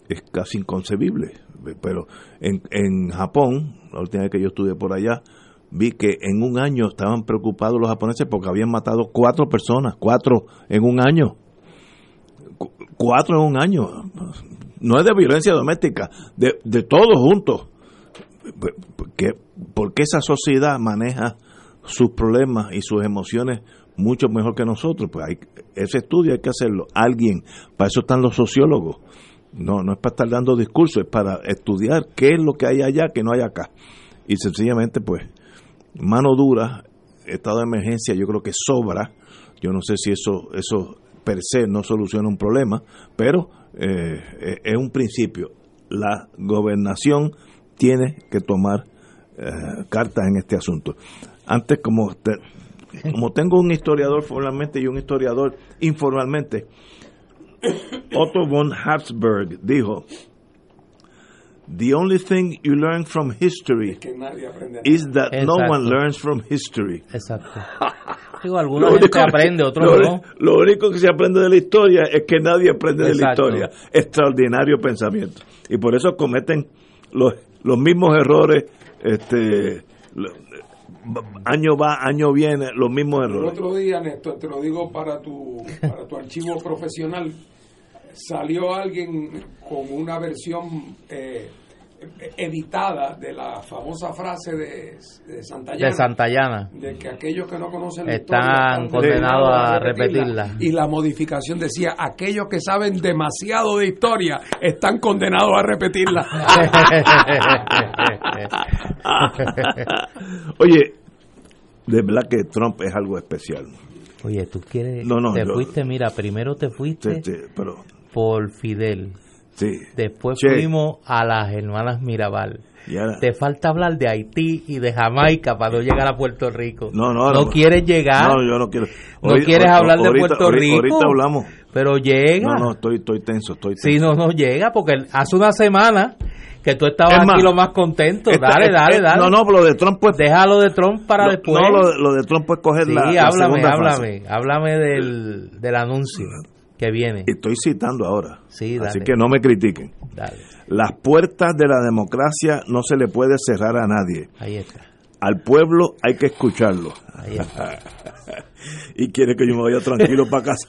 es casi inconcebible. Pero en, en Japón, la última vez que yo estuve por allá, vi que en un año estaban preocupados los japoneses porque habían matado cuatro personas, cuatro en un año. cuatro en un año. No es de violencia doméstica, de, de todos juntos. ¿Por qué esa sociedad maneja sus problemas y sus emociones mucho mejor que nosotros. Pues hay, ese estudio hay que hacerlo. Alguien, para eso están los sociólogos. No, no es para estar dando discursos, es para estudiar qué es lo que hay allá que no hay acá. Y sencillamente, pues, mano dura, estado de emergencia, yo creo que sobra. Yo no sé si eso, eso per se no soluciona un problema, pero eh, es un principio. La gobernación tiene que tomar eh, cartas en este asunto. Antes, como, como tengo un historiador formalmente y un historiador informalmente, Otto von Habsburg dijo, The only thing you learn from history is that no one learns from history.
Exacto. (laughs) Digo, alguna gente aprende, otros no.
Lo único que se aprende de la historia es que nadie aprende de la historia. Extraordinario pensamiento. Y por eso cometen los, los mismos errores este, año va, año viene, los mismos errores.
El otro día, Néstor, te lo digo para tu, para tu archivo profesional, salió alguien con una versión eh, editada de la famosa frase de, de, Santayana,
de Santayana
de que aquellos que no conocen la
están, condenados a, repetirla.
y la modificación decía aquellos que saben demasiado de historia están condenados a repetirla (laughs)
oye de verdad que Trump es algo especial.
Oye tú quieres no, no, te fuiste mira primero te fuiste pero, por Fidel Después fuimos a las hermanas Mirabal. Te falta hablar de Haití y de Jamaica para no llegar a Puerto Rico.
No, no,
no. quieres llegar?
No, yo no quiero.
no quieres hablar de Puerto Rico.
Ahorita hablamos.
Pero llega.
No, no, estoy, estoy tenso, estoy tenso.
Sí, no, no llega porque hace una semana que tú estabas aquí lo más contento. dale, dale, dale.
No, no, lo de Trump pues.
Déjalo de Trump para después.
No, lo de, Trump pues coger
sí,
la,
háblame,
la
háblame, háblame del, del anuncio que viene.
Estoy citando ahora.
Sí,
Así que no me critiquen. Las puertas de la democracia no se le puede cerrar a nadie.
Ahí está.
Al pueblo hay que escucharlo.
Ahí está. (laughs)
y quiere que yo me vaya tranquilo para casa.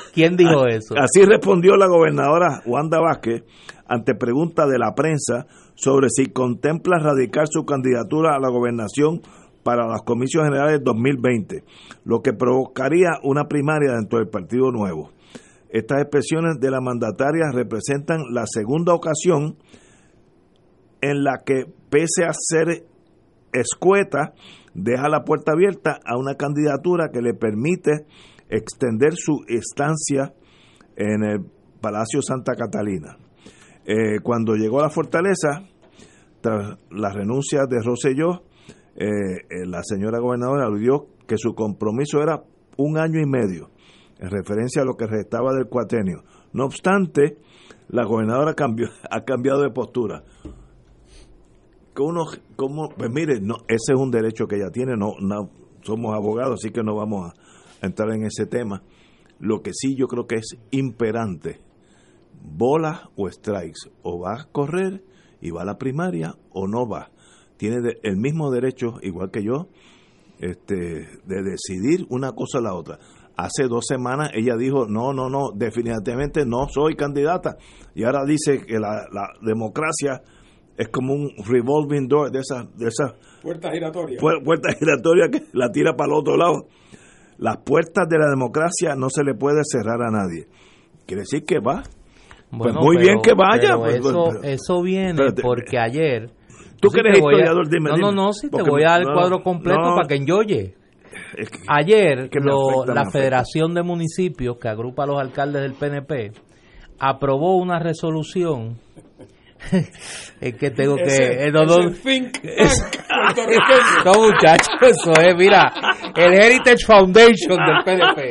(laughs)
¿Quién dijo eso?
Así respondió la gobernadora Wanda Vázquez ante pregunta de la prensa sobre si contempla radicar su candidatura a la gobernación para las comicios generales 2020, lo que provocaría una primaria dentro del Partido Nuevo. Estas expresiones de la mandataria representan la segunda ocasión en la que, pese a ser escueta, deja la puerta abierta a una candidatura que le permite extender su estancia en el Palacio Santa Catalina. Eh, cuando llegó a la fortaleza, tras la renuncia de Rosselló, eh, eh, la señora gobernadora aludió que su compromiso era un año y medio, en referencia a lo que restaba del cuatenio. No obstante, la gobernadora cambió, (laughs) ha cambiado de postura uno, como, pues mire, no, ese es un derecho que ella tiene, no, no somos abogados, así que no vamos a entrar en ese tema. Lo que sí yo creo que es imperante, bola o strikes, o va a correr y va a la primaria o no va. Tiene el mismo derecho, igual que yo, este, de decidir una cosa o la otra. Hace dos semanas ella dijo, no, no, no, definitivamente no soy candidata. Y ahora dice que la, la democracia es como un revolving door de esas de esas
puertas giratorias
puertas giratorias que la tira para el otro lado. Las puertas de la democracia no se le puede cerrar a nadie. Quiere decir que va. Pues muy bien que vaya
pues, eso, pues, eso viene porque ayer
tú que eres historiador dime
no no no si te voy a dar el cuadro completo para que enjoye ayer la Federación de Municipios que agrupa a los alcaldes del PNP aprobó una resolución (laughs) es que tengo que. no, (laughs) no, muchachos, eso es, mira, el Heritage Foundation del PDP,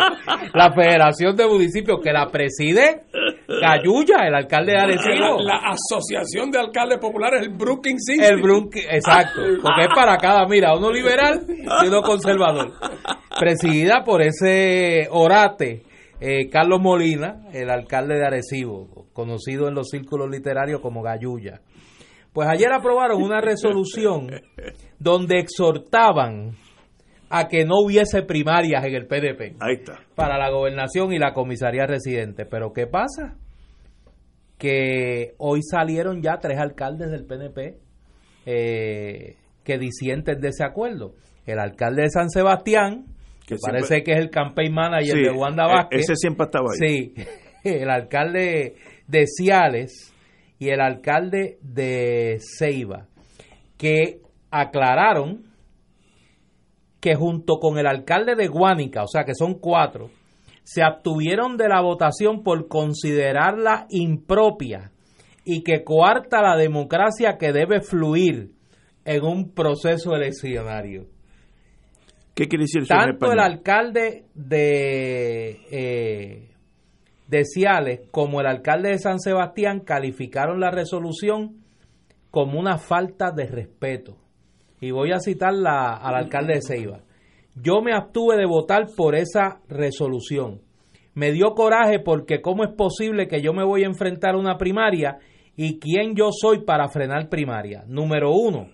la Federación de Municipios que la preside Cayuya, el alcalde de Arecibo.
La, Asociación de Alcaldes Populares, el Brookings
El Brookings, exacto, porque es para cada, mira, uno liberal y uno conservador. Presidida por ese orate eh, Carlos Molina, el alcalde de Arecibo, conocido en los círculos literarios como Gayuya. Pues ayer aprobaron una resolución (laughs) donde exhortaban a que no hubiese primarias en el PDP.
Ahí está.
Para la gobernación y la comisaría residente. Pero ¿qué pasa? Que hoy salieron ya tres alcaldes del PNP eh, que disienten de ese acuerdo. El alcalde de San Sebastián, que parece que es el campaign manager de Wanda e-, Vázquez.
Ese siempre estaba ahí.
Sí, (laughs) el alcalde de Ciales y el alcalde de Ceiba, que aclararon que junto con el alcalde de Guánica, o sea que son cuatro, se abstuvieron de la votación por considerarla impropia y que coarta la democracia que debe fluir en un proceso eleccionario.
¿Qué quiere decir
Tanto el alcalde de, eh, de Ciales como el alcalde de San Sebastián calificaron la resolución como una falta de respeto. Y voy a citar la, al alcalde de Ceiba. Yo me abstuve de votar por esa resolución. Me dio coraje porque cómo es posible que yo me voy a enfrentar a una primaria y quién yo soy para frenar primaria. Número uno,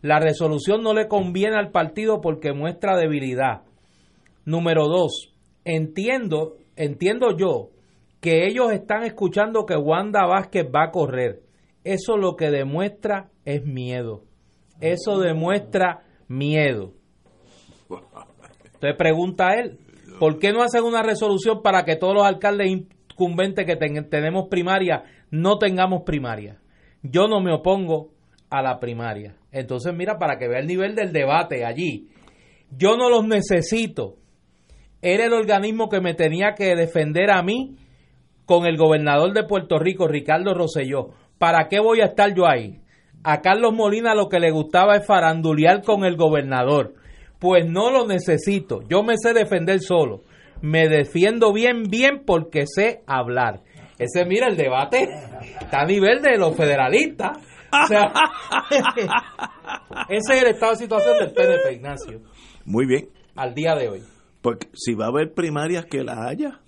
la resolución no le conviene al partido porque muestra debilidad. Número dos, entiendo, entiendo yo que ellos están escuchando que Wanda Vázquez va a correr. Eso lo que demuestra es miedo. Eso demuestra miedo. Entonces pregunta a él, ¿por qué no hacen una resolución para que todos los alcaldes incumbentes que tenemos primaria no tengamos primaria? Yo no me opongo a la primaria. Entonces, mira, para que vea el nivel del debate allí. Yo no los necesito. Era el organismo que me tenía que defender a mí con el gobernador de Puerto Rico, Ricardo Rosselló. ¿Para qué voy a estar yo ahí? A Carlos Molina lo que le gustaba es farandulear con el gobernador. Pues no lo necesito. Yo me sé defender solo. Me defiendo bien, bien porque sé hablar. Ese, mira, el debate está a nivel de los federalistas. (laughs) ese es el estado de situación del PNP, Ignacio.
Muy bien.
Al día de hoy.
Porque si va a haber primarias, que la haya.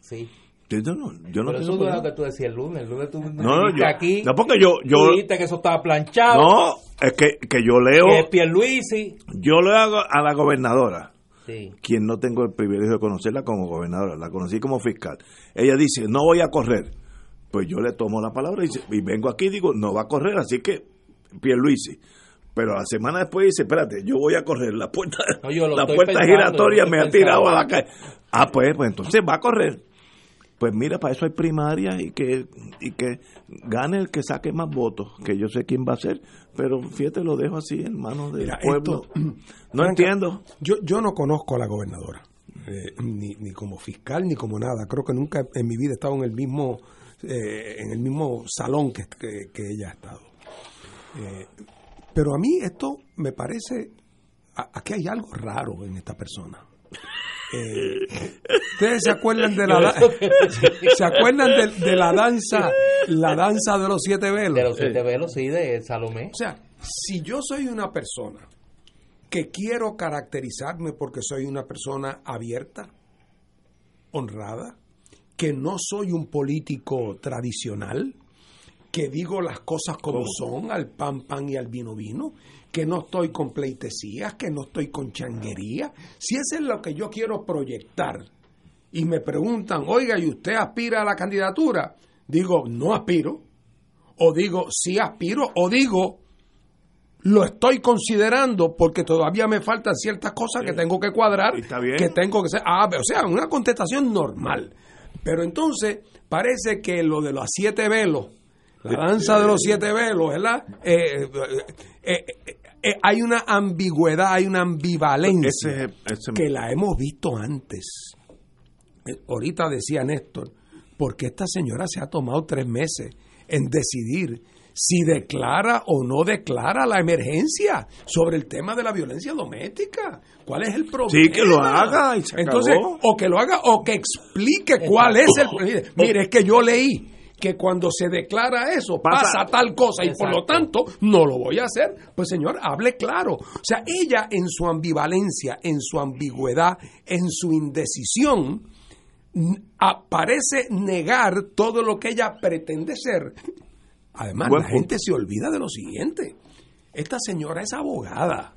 Sí.
Yo no, yo no
Pero eso no es lo que tú decías el lunes. El lunes tú
no, yo, aquí. No, porque yo. yo
dijiste que eso estaba planchado.
No, es que, que yo leo.
Que es Pierluisi.
Yo leo a la gobernadora quien no tengo el privilegio de conocerla como gobernadora, la conocí como fiscal. Ella dice, no voy a correr. Pues yo le tomo la palabra y, y vengo aquí y digo, no va a correr, así que Pierluisi. Pero la semana después dice, espérate, yo voy a correr, la puerta, la puerta giratoria me ha tirado a la calle. Ah, pues, pues entonces va a correr. Pues mira, para eso hay primaria y que, y que gane el que saque más votos, que yo sé quién va a ser, pero fíjate, lo dejo así en manos del pueblo. no entiendo.
Yo, yo no conozco a la gobernadora, eh, ni, ni como fiscal ni como nada. Creo que nunca en mi vida he estado en el mismo, eh, en el mismo salón que, que, ella ha estado. Eh, pero a mí esto me parece, aquí hay algo raro en esta persona. Eh, Ustedes se acuerdan de la (laughs) se acuerdan de, la danza, la danza de los siete velos.
De los siete velos, sí, de Salomé.
O sea, si yo soy una persona que quiero caracterizarme porque soy una persona abierta, honrada, que no soy un político tradicional, que digo las cosas como son, al pan pan y al vino vino, que no estoy con pleitesías, que no estoy con changuería. Si eso es lo que yo quiero proyectar y me preguntan, oiga, ¿y usted aspira a la candidatura? Digo, no aspiro. O digo, sí aspiro. O digo, lo estoy considerando porque todavía me faltan ciertas cosas que tengo que cuadrar, que tengo que ser. Ah, o sea, una contestación normal. Pero entonces parece que lo de los siete velos, la danza de los siete velos, ¿verdad? Eh, eh, eh, hay una ambigüedad, hay una ambivalencia que la hemos visto antes. Ahorita decía Néstor, porque esta señora se ha tomado tres meses en decidir si declara o no declara la emergencia sobre el tema de la violencia doméstica. ¿Cuál es el problema?
Sí, que lo haga.
Entonces, o que lo haga o que explique cuál es el. Mire, es que yo leí que cuando se declara eso pasa, tal cosa y por lo tanto no lo voy a hacer, pues señor, hable claro. O sea, ella en su ambivalencia, en su ambigüedad, en su indecisión, parece negar todo lo que ella pretende ser. Además, la gente se olvida de lo siguiente. Esta señora es abogada,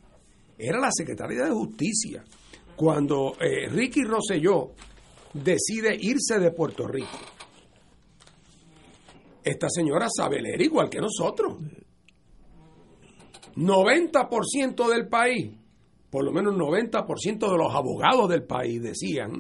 era la secretaria de Justicia. Cuando eh, Ricky Rosselló decide irse de Puerto Rico, esta señora sabe leer igual que nosotros. 90% del país, por lo menos 90% de los abogados del país decían,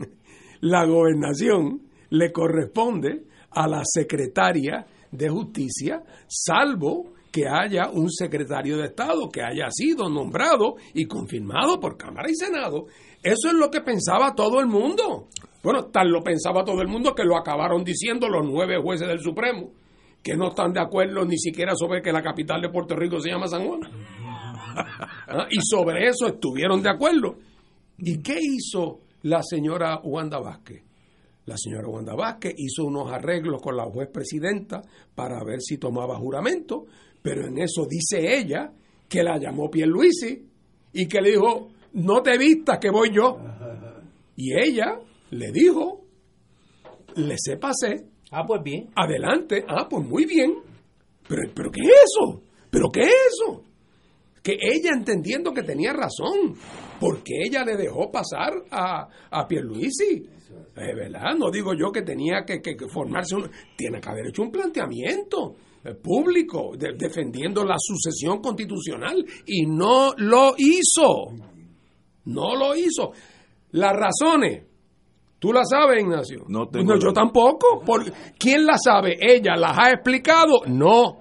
la gobernación le corresponde a la secretaria de justicia, salvo que haya un secretario de Estado que haya sido nombrado y confirmado por Cámara y Senado. Eso es lo que pensaba todo el mundo. Bueno, tal lo pensaba todo el mundo que lo acabaron diciendo los nueve jueces del Supremo que no están de acuerdo ni siquiera sobre que la capital de Puerto Rico se llama San Juan. (laughs) Ah, y sobre eso estuvieron de acuerdo. ¿Y qué hizo la señora Wanda Vázquez? La señora Wanda Vázquez hizo unos arreglos con la juez presidenta para ver si tomaba juramento, pero en eso dice ella que la llamó Pierluisi y que le dijo, no te vistas que voy yo. Y ella le dijo, le se pasé,
Ah, pues bien.
Adelante. Ah, pues muy bien. Pero, pero ¿qué es eso? ¿Pero qué es eso? Que ella entendiendo que tenía razón, porque ella le dejó pasar a, a Pierluisi. Es verdad, no digo yo que tenía que, formarse un... Tiene que haber hecho un planteamiento eh, público defendiendo la sucesión constitucional y no lo hizo. No lo hizo. Las razones, ¿Tú la sabes, Ignacio?
No tengo.
yo tampoco. ¿Quién la sabe? ¿Ella las ha explicado? No.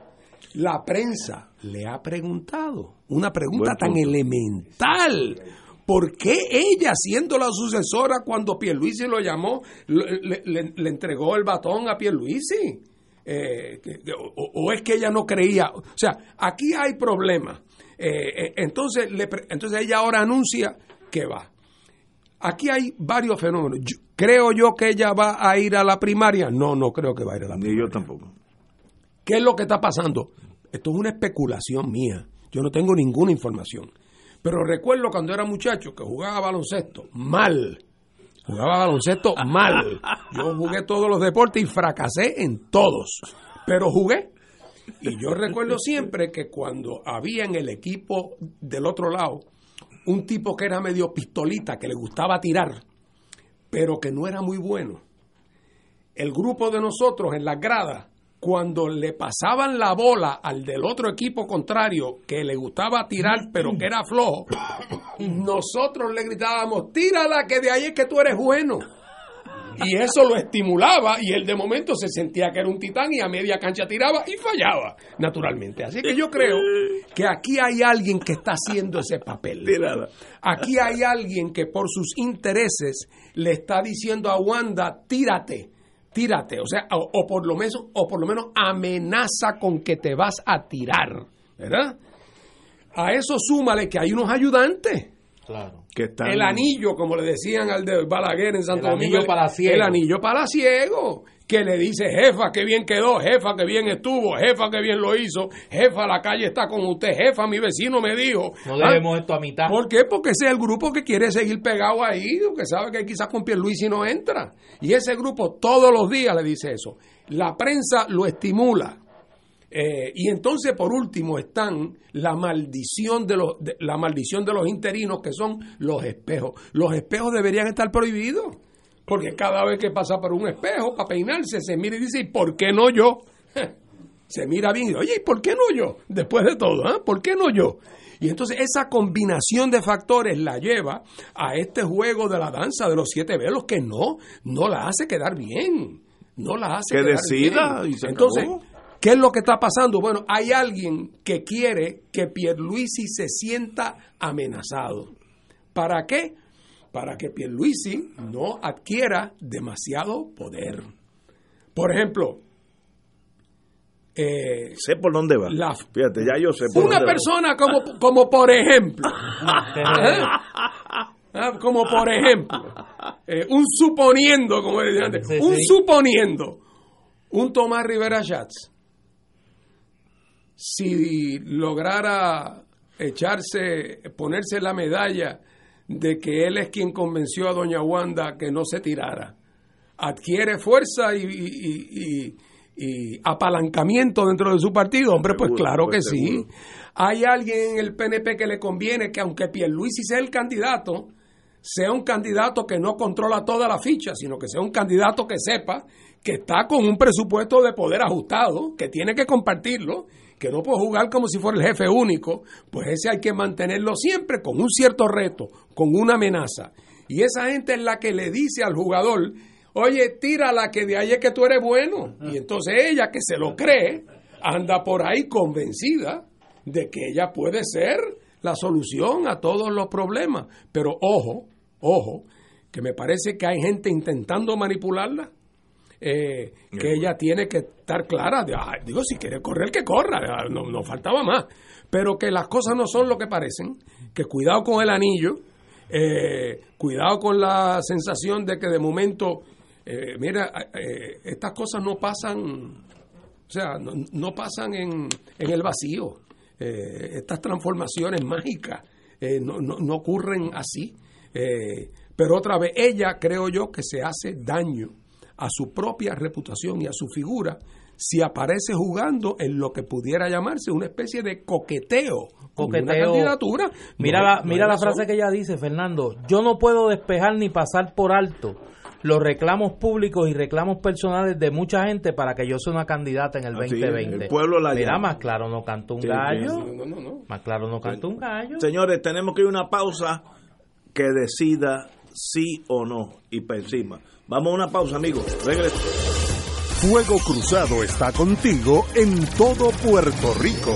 La prensa le ha preguntado una pregunta tan elemental. ¿Por qué ella, siendo la sucesora, cuando Pierluisi lo llamó, le, le, entregó el batón a Pierluisi? Eh, o, es que ella no creía? O sea, aquí hay problemas. Eh, eh, entonces, entonces ella ahora anuncia que va. Aquí hay varios fenómenos. ¿Creo yo que ella va a ir a la primaria? No, no creo que va a ir a la primaria.
Ni yo tampoco.
¿Qué es lo que está pasando? Esto es una especulación mía. Yo no tengo ninguna información. Pero recuerdo cuando era muchacho que jugaba baloncesto mal. Jugaba baloncesto mal. Yo jugué todos los deportes y fracasé en todos. Pero jugué. Y yo recuerdo siempre que cuando había en el equipo del otro lado un tipo que era medio pistolita, que le gustaba tirar, pero que no era muy bueno. El grupo de nosotros en las gradas, cuando le pasaban la bola al del otro equipo contrario, que le gustaba tirar, pero que era flojo, nosotros le gritábamos, tírala, que de ahí es que tú eres bueno y eso lo estimulaba y él de momento se sentía que era un titán y a media cancha tiraba y fallaba, naturalmente. Así que yo creo que aquí hay alguien que está haciendo ese papel. Aquí hay alguien que por sus intereses le está diciendo a Wanda, tírate, tírate, o sea, o, por lo menos o por lo menos amenaza con que te vas a tirar, ¿verdad? A eso súmale que hay unos ayudantes
Claro.
Que el anillo, como le decían al de Balaguer en Santo
el
Domingo.
Anillo para ciego.
El anillo para ciego. Que le dice, jefa, que bien quedó, jefa, que bien estuvo, jefa, que bien lo hizo, jefa, la calle está con usted, jefa, mi vecino me dijo.
No dejemos esto a mitad.
¿Por qué? Porque ese es el grupo que quiere seguir pegado ahí, que sabe que quizás con Pierluisi no entra. Y ese grupo todos los días le dice eso. La prensa lo estimula eh, y entonces, por último, están la maldición de los la maldición de los interinos, que son los espejos. Los espejos deberían estar prohibidos, porque cada vez que pasa por un espejo para peinarse, se mira y dice, ¿y por qué no yo? (laughs) se mira bien y dice, oye, ¿y por qué no yo? Después de todo, ¿eh? ¿por qué no yo? Y entonces esa combinación de factores la lleva a este juego de la danza de los siete velos que no, no la hace quedar bien. No la hace
que
quedar
decida
bien.
Y se
entonces,
acabó.
¿Qué es lo que está pasando? Bueno, hay alguien que quiere que Pierluisi se sienta amenazado. ¿Para qué? Para que Pierluisi no adquiera demasiado poder. Por ejemplo, eh,
sé por dónde va.
la-
Fíjate, ya yo sé por
una
dónde va.
persona como, como por ejemplo, (laughs) ¿eh? Ah, como por ejemplo, eh, un suponiendo, como decía antes,
Sí,
un
sí.
suponiendo, un Tomás Rivera Schatz, si lograra echarse, ponerse la medalla de que él es quien convenció a doña Wanda que no se tirara, adquiere fuerza y, y- y- y apalancamiento dentro de su partido, hombre, pues
Seguro,
claro que
pues
sí.
seguro.
Hay alguien en el PNP que le conviene que aunque Pierluisi sea el candidato, sea un candidato que no controla toda la ficha, sino que sea un candidato que sepa que está con un presupuesto de poder ajustado, que tiene que compartirlo, que no puede jugar como si fuera el jefe único, pues ese hay que mantenerlo siempre con un cierto reto, con una amenaza. Y esa gente es la que le dice al jugador, oye, tírala que de ahí es que tú eres bueno. Y entonces ella que se lo cree, anda por ahí convencida de que ella puede ser la solución a todos los problemas. Pero ojo, ojo, que me parece que hay gente intentando manipularla. Eh, que ella tiene que estar clara, de, "Ay, digo, si quiere correr, que corra, ah, no, no faltaba más, pero que las cosas no son lo que parecen, que cuidado con el anillo, eh, cuidado con la sensación de que de momento, eh, mira, eh, estas cosas no pasan, o sea, no, no pasan en, en el vacío. Eh, estas transformaciones mágicas no, no- no ocurren así. Pero otra vez, ella creo yo que se hace daño a su propia reputación y a su figura si aparece jugando en lo que pudiera llamarse una especie de coqueteo con una
Coqueteo.
candidatura.
Mira
No
la,
no
mira la
razón.
frase que ella dice, Fernando. Yo no puedo despejar ni pasar por alto los reclamos públicos y reclamos personales de mucha gente para que yo sea una candidata en el
Así es,
2020.
el pueblo la
Mira, más claro no canta un
Sí,
gallo.
No, no, no.
Más claro no canta un gallo.
Señores, tenemos que ir a una pausa que decida sí o no y para encima. Vamos a una pausa, amigos. Regreso.
Fuego Cruzado está contigo en todo Puerto Rico.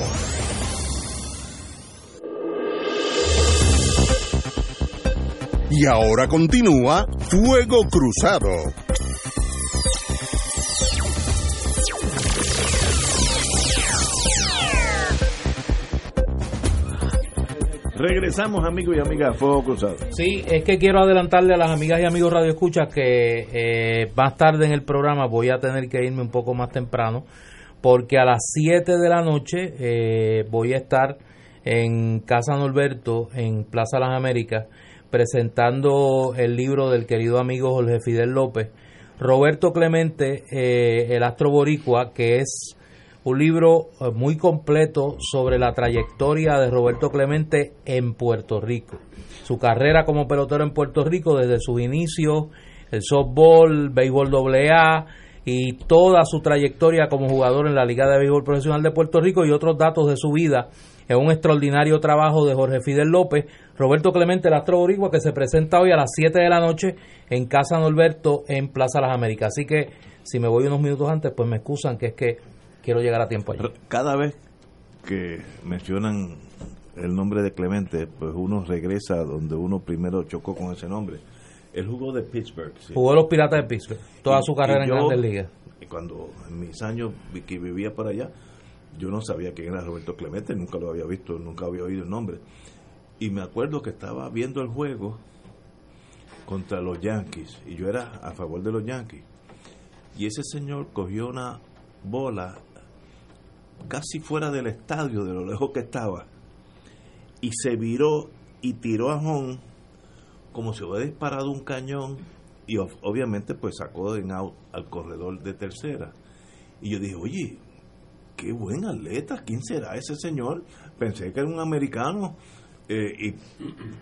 Y ahora continúa Fuego Cruzado.
Regresamos, amigos y amigas, Fuego Cruzado.
Sí, es que quiero adelantarle a las amigas y amigos Radio Escuchas que eh, más tarde en el programa voy a tener que irme un poco más temprano porque a las 7 de la noche eh, voy a estar en Casa Norberto, en Plaza Las Américas, presentando el libro del querido amigo Jorge Fidel López, Roberto Clemente, eh, el astro boricua, que es un libro eh, muy completo sobre la trayectoria de Roberto Clemente en Puerto Rico. Su carrera como pelotero en Puerto Rico desde sus inicios, el softball, béisbol AA y toda su trayectoria como jugador en la Liga de Béisbol Profesional de Puerto Rico y otros datos de su vida es un extraordinario trabajo de Jorge Fidel López, Roberto Clemente, el astro que se presenta hoy a las 7 de la noche en Casa Norberto en Plaza Las Américas. Así que si me voy unos minutos antes, pues me excusan que es que quiero llegar a tiempo allí.
Cada vez que mencionan el nombre de Clemente, pues uno regresa donde uno primero chocó con ese nombre. Él jugó de Pittsburgh.
Jugó los Piratas de Pittsburgh, toda su carrera en Grandes Ligas.
Cuando en mis años que vivía por allá, yo no sabía quién era Roberto Clemente, nunca lo había visto, nunca había oído el nombre. Y me acuerdo que estaba viendo el juego contra los Yankees, y yo era a favor de los Yankees. Y ese señor cogió una bola casi fuera del estadio, de lo lejos que estaba, y se viró y tiró a home como si hubiera disparado un cañón y obviamente pues sacó en out al corredor de tercera. Y yo dije, oye, qué buen atleta, ¿quién será ese señor? Pensé que era un americano. Eh, y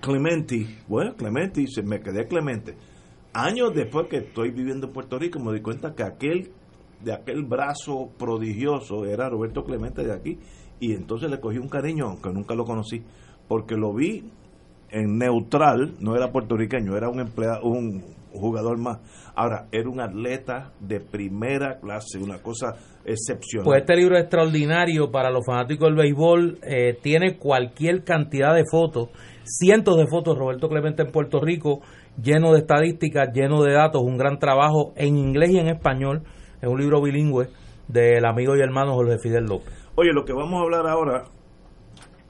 Clementi, bueno, Clementi, se me quedé Clemente. Años después que estoy viviendo en Puerto Rico, me di cuenta que aquel de aquel brazo prodigioso era Roberto Clemente de aquí. Y entonces le cogí un cariño, aunque nunca lo conocí, porque lo vi en neutral, no era puertorriqueño, era un empleado, un jugador más. Ahora, era un atleta de primera clase, una cosa excepcional.
Pues este libro es extraordinario para los fanáticos del béisbol, eh, tiene cualquier cantidad de fotos, cientos de fotos, Roberto Clemente en Puerto Rico, lleno de estadísticas, lleno de datos, un gran trabajo en inglés y en español, es un libro bilingüe del amigo y hermano Jorge Fidel López.
Oye, lo que vamos a hablar ahora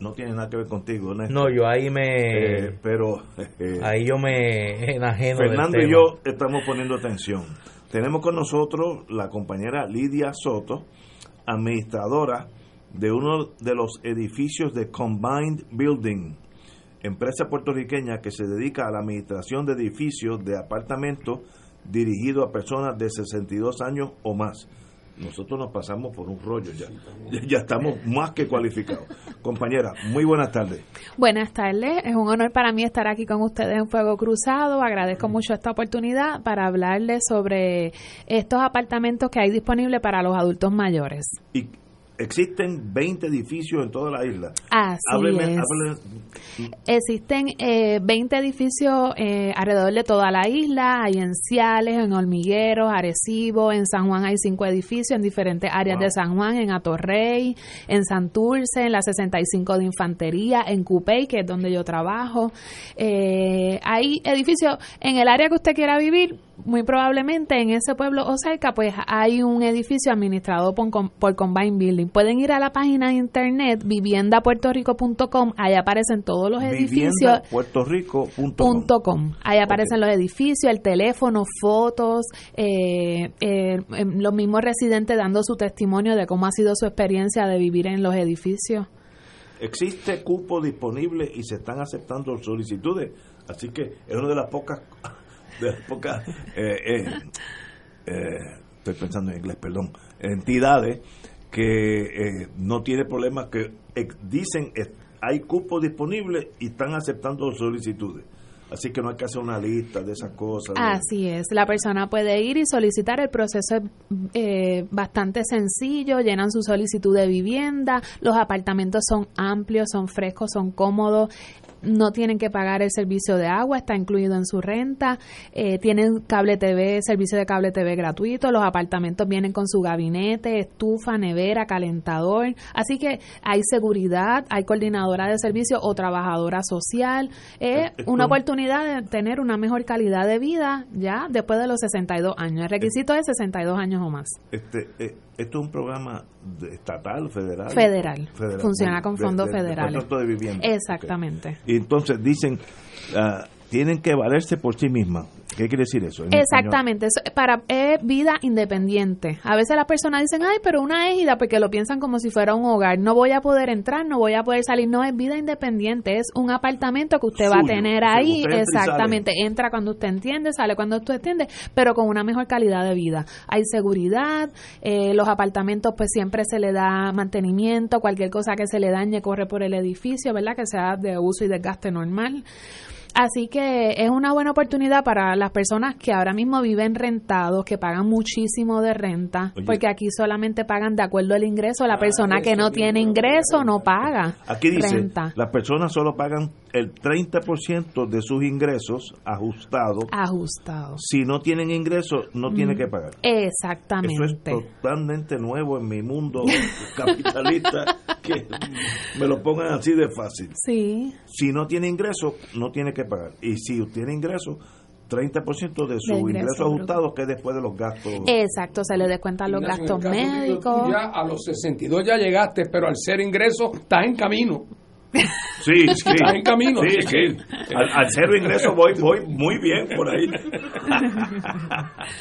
no tiene nada que ver contigo,
No, yo ahí me.
Eh, pero.
Eh, ahí yo me enajeno.
Fernando y yo estamos poniendo atención. Tenemos con nosotros la compañera Lidia Soto, administradora de uno de los edificios de Combined Building, empresa puertorriqueña que se dedica a la administración de edificios de apartamentos dirigidos a personas de 62 años o más nosotros nos pasamos por un rollo ya. Ya estamos más que cualificados. Compañera, muy buenas tardes.
Buenas tardes. Es un honor para mí estar aquí con ustedes en Fuego Cruzado. Agradezco mucho esta oportunidad para hablarles sobre estos apartamentos que hay disponibles para los adultos mayores.
Y existen 20 edificios en toda la isla.
Así es. Existen eh, 20 edificios eh, alrededor de toda la isla. Hay en Ciales, en Hormigueros, Arecibo. En San Juan hay cinco edificios en diferentes áreas de San Juan. En Atorrey, en Santurce, en la 65 de Infantería, en Cupey, que es donde yo trabajo. Eh, hay edificios en el área que usted quiera vivir muy probablemente en ese pueblo o cerca, pues hay un edificio administrado por, por Combine Building. Pueden ir a la página de internet viviendapuertorico.com, ahí aparecen todos los edificios.
Viviendapuertorico.com.
Ahí aparecen los edificios, el teléfono, fotos, eh, eh, em, los mismos residentes dando su testimonio de cómo ha sido su experiencia de vivir en los edificios.
Existe cupo disponible y se están aceptando solicitudes, así que es una de las pocas de época, eh, eh, eh, estoy pensando en inglés, perdón, entidades que no tiene problemas, que dicen hay cupos disponibles y están aceptando solicitudes. Así que no hay que hacer una lista de esas cosas.
Así es, la persona puede ir y solicitar, el proceso es bastante sencillo, llenan su solicitud de vivienda, los apartamentos son amplios, son frescos, son cómodos, no tienen que pagar el servicio de agua, está incluido en su renta, eh, tienen cable TV, servicio de cable TV gratuito, los apartamentos vienen con su gabinete, estufa, nevera, calentador, así que hay seguridad, hay coordinadora de servicio o trabajadora social, es una oportunidad de tener una mejor calidad de vida ya después de los 62 años. El requisito es 62 años o más.
Este, eh, esto es un programa estatal, federal.
Federal. Funciona con fondos federales.
De, vivienda.
Exactamente.
Y entonces dicen, uh, tienen que valerse por sí mismas. ¿Qué quiere decir eso?
Exactamente, para es vida independiente. A veces las personas dicen, ay, pero una égida, porque lo piensan como si fuera un hogar. No voy a poder entrar, no voy a poder salir. No, es vida independiente, es un apartamento que usted va a tener ahí. Exactamente, entra cuando usted entiende, sale cuando usted entiende, pero con una mejor calidad de vida. Hay seguridad, eh, los apartamentos pues siempre se le da mantenimiento, cualquier cosa que se le dañe corre por el edificio, ¿verdad? Que sea de uso y desgaste normal. Así que es una buena oportunidad para las personas que ahora mismo viven rentados, que pagan muchísimo de renta, porque aquí solamente pagan de acuerdo al ingreso. La ah, persona que no tiene ingreso no paga.
Aquí dice, renta. las personas solo pagan el 30% de sus ingresos ajustados.
Ajustados.
Si no tienen ingresos, no tiene mm, que pagar.
Exactamente.
Eso es totalmente nuevo en mi mundo (laughs) capitalista, que me lo pongan así de fácil.
Sí.
Si no tiene ingresos, no tiene que pagar. Y si tiene ingresos, 30% de su ingreso, ajustado que es después de los gastos.
Exacto, se le descuentan los gastos médicos.
Ya a los 62 ya llegaste, pero al ser ingreso estás en camino.
Sí, (laughs) sí.
Estás en camino.
Sí, sí. Al, al, cero ingreso voy, voy muy bien por ahí.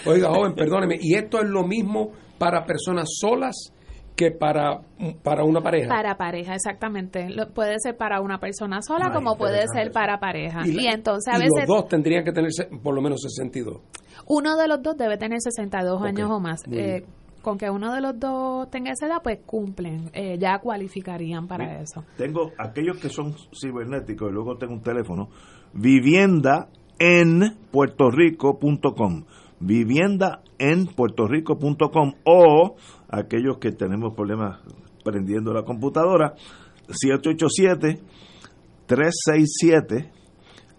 Oiga, joven, perdóneme, ¿y esto es lo mismo para personas solas que para, para una pareja.
Para pareja, exactamente. puede ser para una persona sola como puede ser para pareja. Y, entonces a veces...
los dos tendrían que tener por lo menos 62.
Uno de los dos debe tener 62 años o más. Eh, con que uno de los dos tenga esa edad, pues cumplen, eh, ya cualificarían para eso.
Tengo aquellos que son cibernéticos y luego tengo un teléfono, vivienda en puertorrico.com vivienda en puertorrico.com o aquellos que tenemos problemas prendiendo la computadora 787 367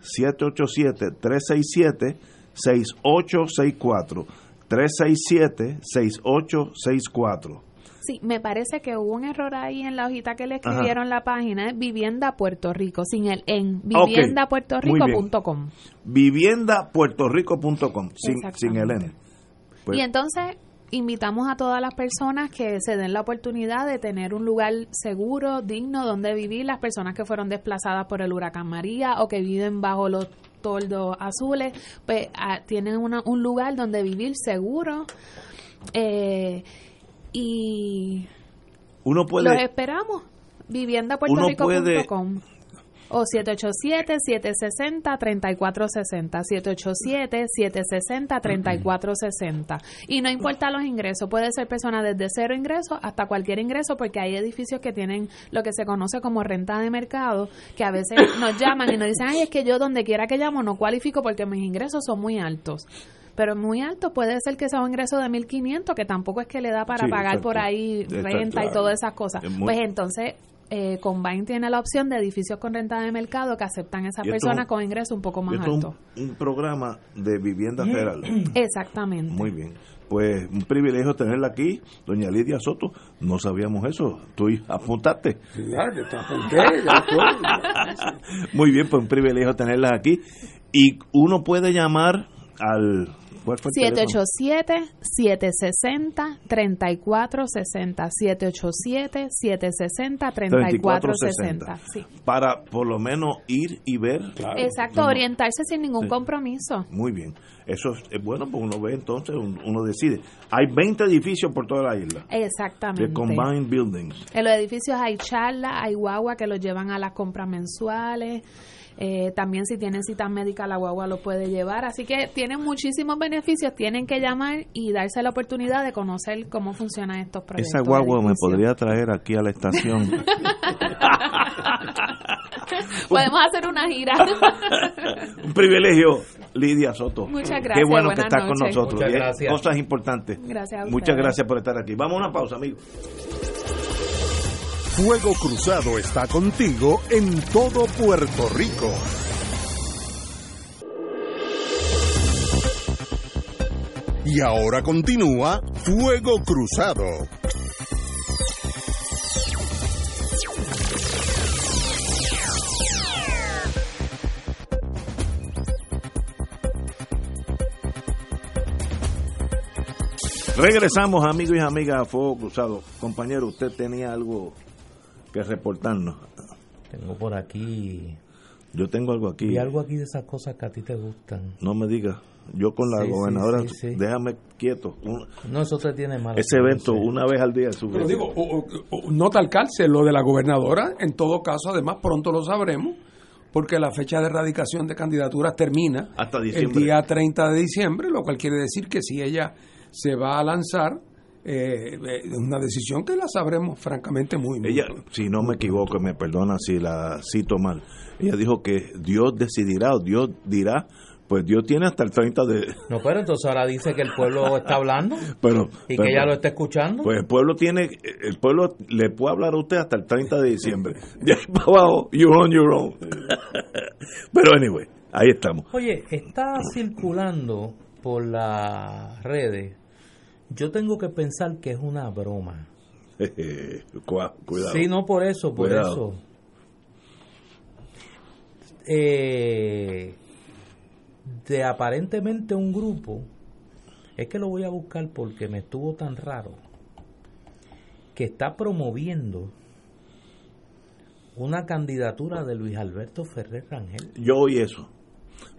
787 367 6864 367 6864
Sí, me parece que hubo un error ahí en la hojita que le escribieron la página, es Vivienda Puerto Rico, sin el en, viviendapuertorico.com.
Viviendapuertorico.com, sin, sin el en.
Pues y entonces invitamos a todas las personas que se den la oportunidad de tener un lugar seguro, digno, donde vivir, las personas que fueron desplazadas por el huracán María o que viven bajo los toldos azules, pues ah, tienen un lugar donde vivir seguro. Eh, y
uno puede
los esperamos viviendapuertorico.com o 787-760-3460 787-760-3460 y no importa los ingresos puede ser persona desde cero ingresos hasta cualquier ingreso porque hay edificios que tienen lo que se conoce como renta de mercado que a veces (coughs) nos llaman y nos dicen ay es que yo donde quiera que llamo no cualifico porque mis ingresos son muy altos pero muy alto puede ser que sea un ingreso de 1.500, que tampoco es que le da para pagar por ahí renta y todas esas cosas. Pues entonces eh, Combine tiene la opción de edificios con renta de mercado que aceptan a esas personas con ingresos un poco más altos.
Un, un, programa de vivienda federal. (clears throat)
Exactamente.
Muy bien. Pues un privilegio tenerla aquí, doña Lidia Soto. No sabíamos eso. Tú apuntaste. (laughs) Muy bien, pues un privilegio tenerla aquí. Y uno puede llamar al
787-760-3460. 787-760-3460. Sí.
Para por lo menos ir y ver.
Exacto, orientarse sin ningún compromiso.
Muy bien. Eso es bueno, porque uno ve entonces, uno decide. Hay 20 edificios por toda la isla.
Exactamente.
De combined buildings.
En los edificios hay charlas, hay guagua que los llevan a las compras mensuales. Eh, también si tienen cita médica la guagua lo puede llevar. Así que tienen muchísimos beneficios, tienen que llamar y darse la oportunidad de conocer cómo funcionan estos proyectos.
Esa guagua me podría traer aquí a la estación. (laughs)
Podemos hacer una gira. (laughs)
Un privilegio, Lidia Soto.
Muchas gracias.
Qué bueno que estás con nosotros. Cosas importantes.
Gracias.
Muchas gracias por estar aquí. Vamos a una pausa, amigos.
Fuego Cruzado está contigo en todo Puerto Rico. Y ahora continúa Fuego Cruzado.
Regresamos, amigos y amigas, a Fuego Cruzado. Compañero, usted tenía algo que reportarnos.
Tengo por aquí
Yo tengo algo aquí.
Y algo aquí de esas cosas que a ti te gustan.
No me digas. Yo con la
Sí,
gobernadora,
sí, sí.
déjame quieto. Un-
No, eso te tiene mal.
ese evento, una vez al día. es
Pero digo, o- o- o- nota al cárcel, lo de la gobernadora, en todo caso, además pronto lo sabremos, porque la fecha de erradicación de candidaturas termina
Hasta
el día 30 de diciembre, lo cual quiere decir que si ella se va a lanzar, eh, eh, es una decisión que la sabremos francamente muy muy
Ella, si no me equivoco, me perdona si la cito mal. Ella dijo que Dios decidirá o Dios dirá. Pues Dios tiene hasta el 30 de.
No, pero entonces ahora dice que el pueblo está hablando (laughs)
Pero,
y
pero-
que ella lo está escuchando.
Pues el pueblo tiene, el pueblo le puede hablar a usted hasta el 30 de diciembre. (laughs) De ahí para abajo, you're on your own. (laughs) Pero anyway, ahí estamos.
Oye, está circulando por las redes. Yo tengo que pensar que es una broma. (laughs)
Cuidado.
Sí, no por eso, por
Cuidado.
eso. Eh, de aparentemente un grupo, es que lo voy a buscar porque me estuvo tan raro, que está promoviendo una candidatura de Luis Alberto Ferrer Rangel.
Yo oí eso,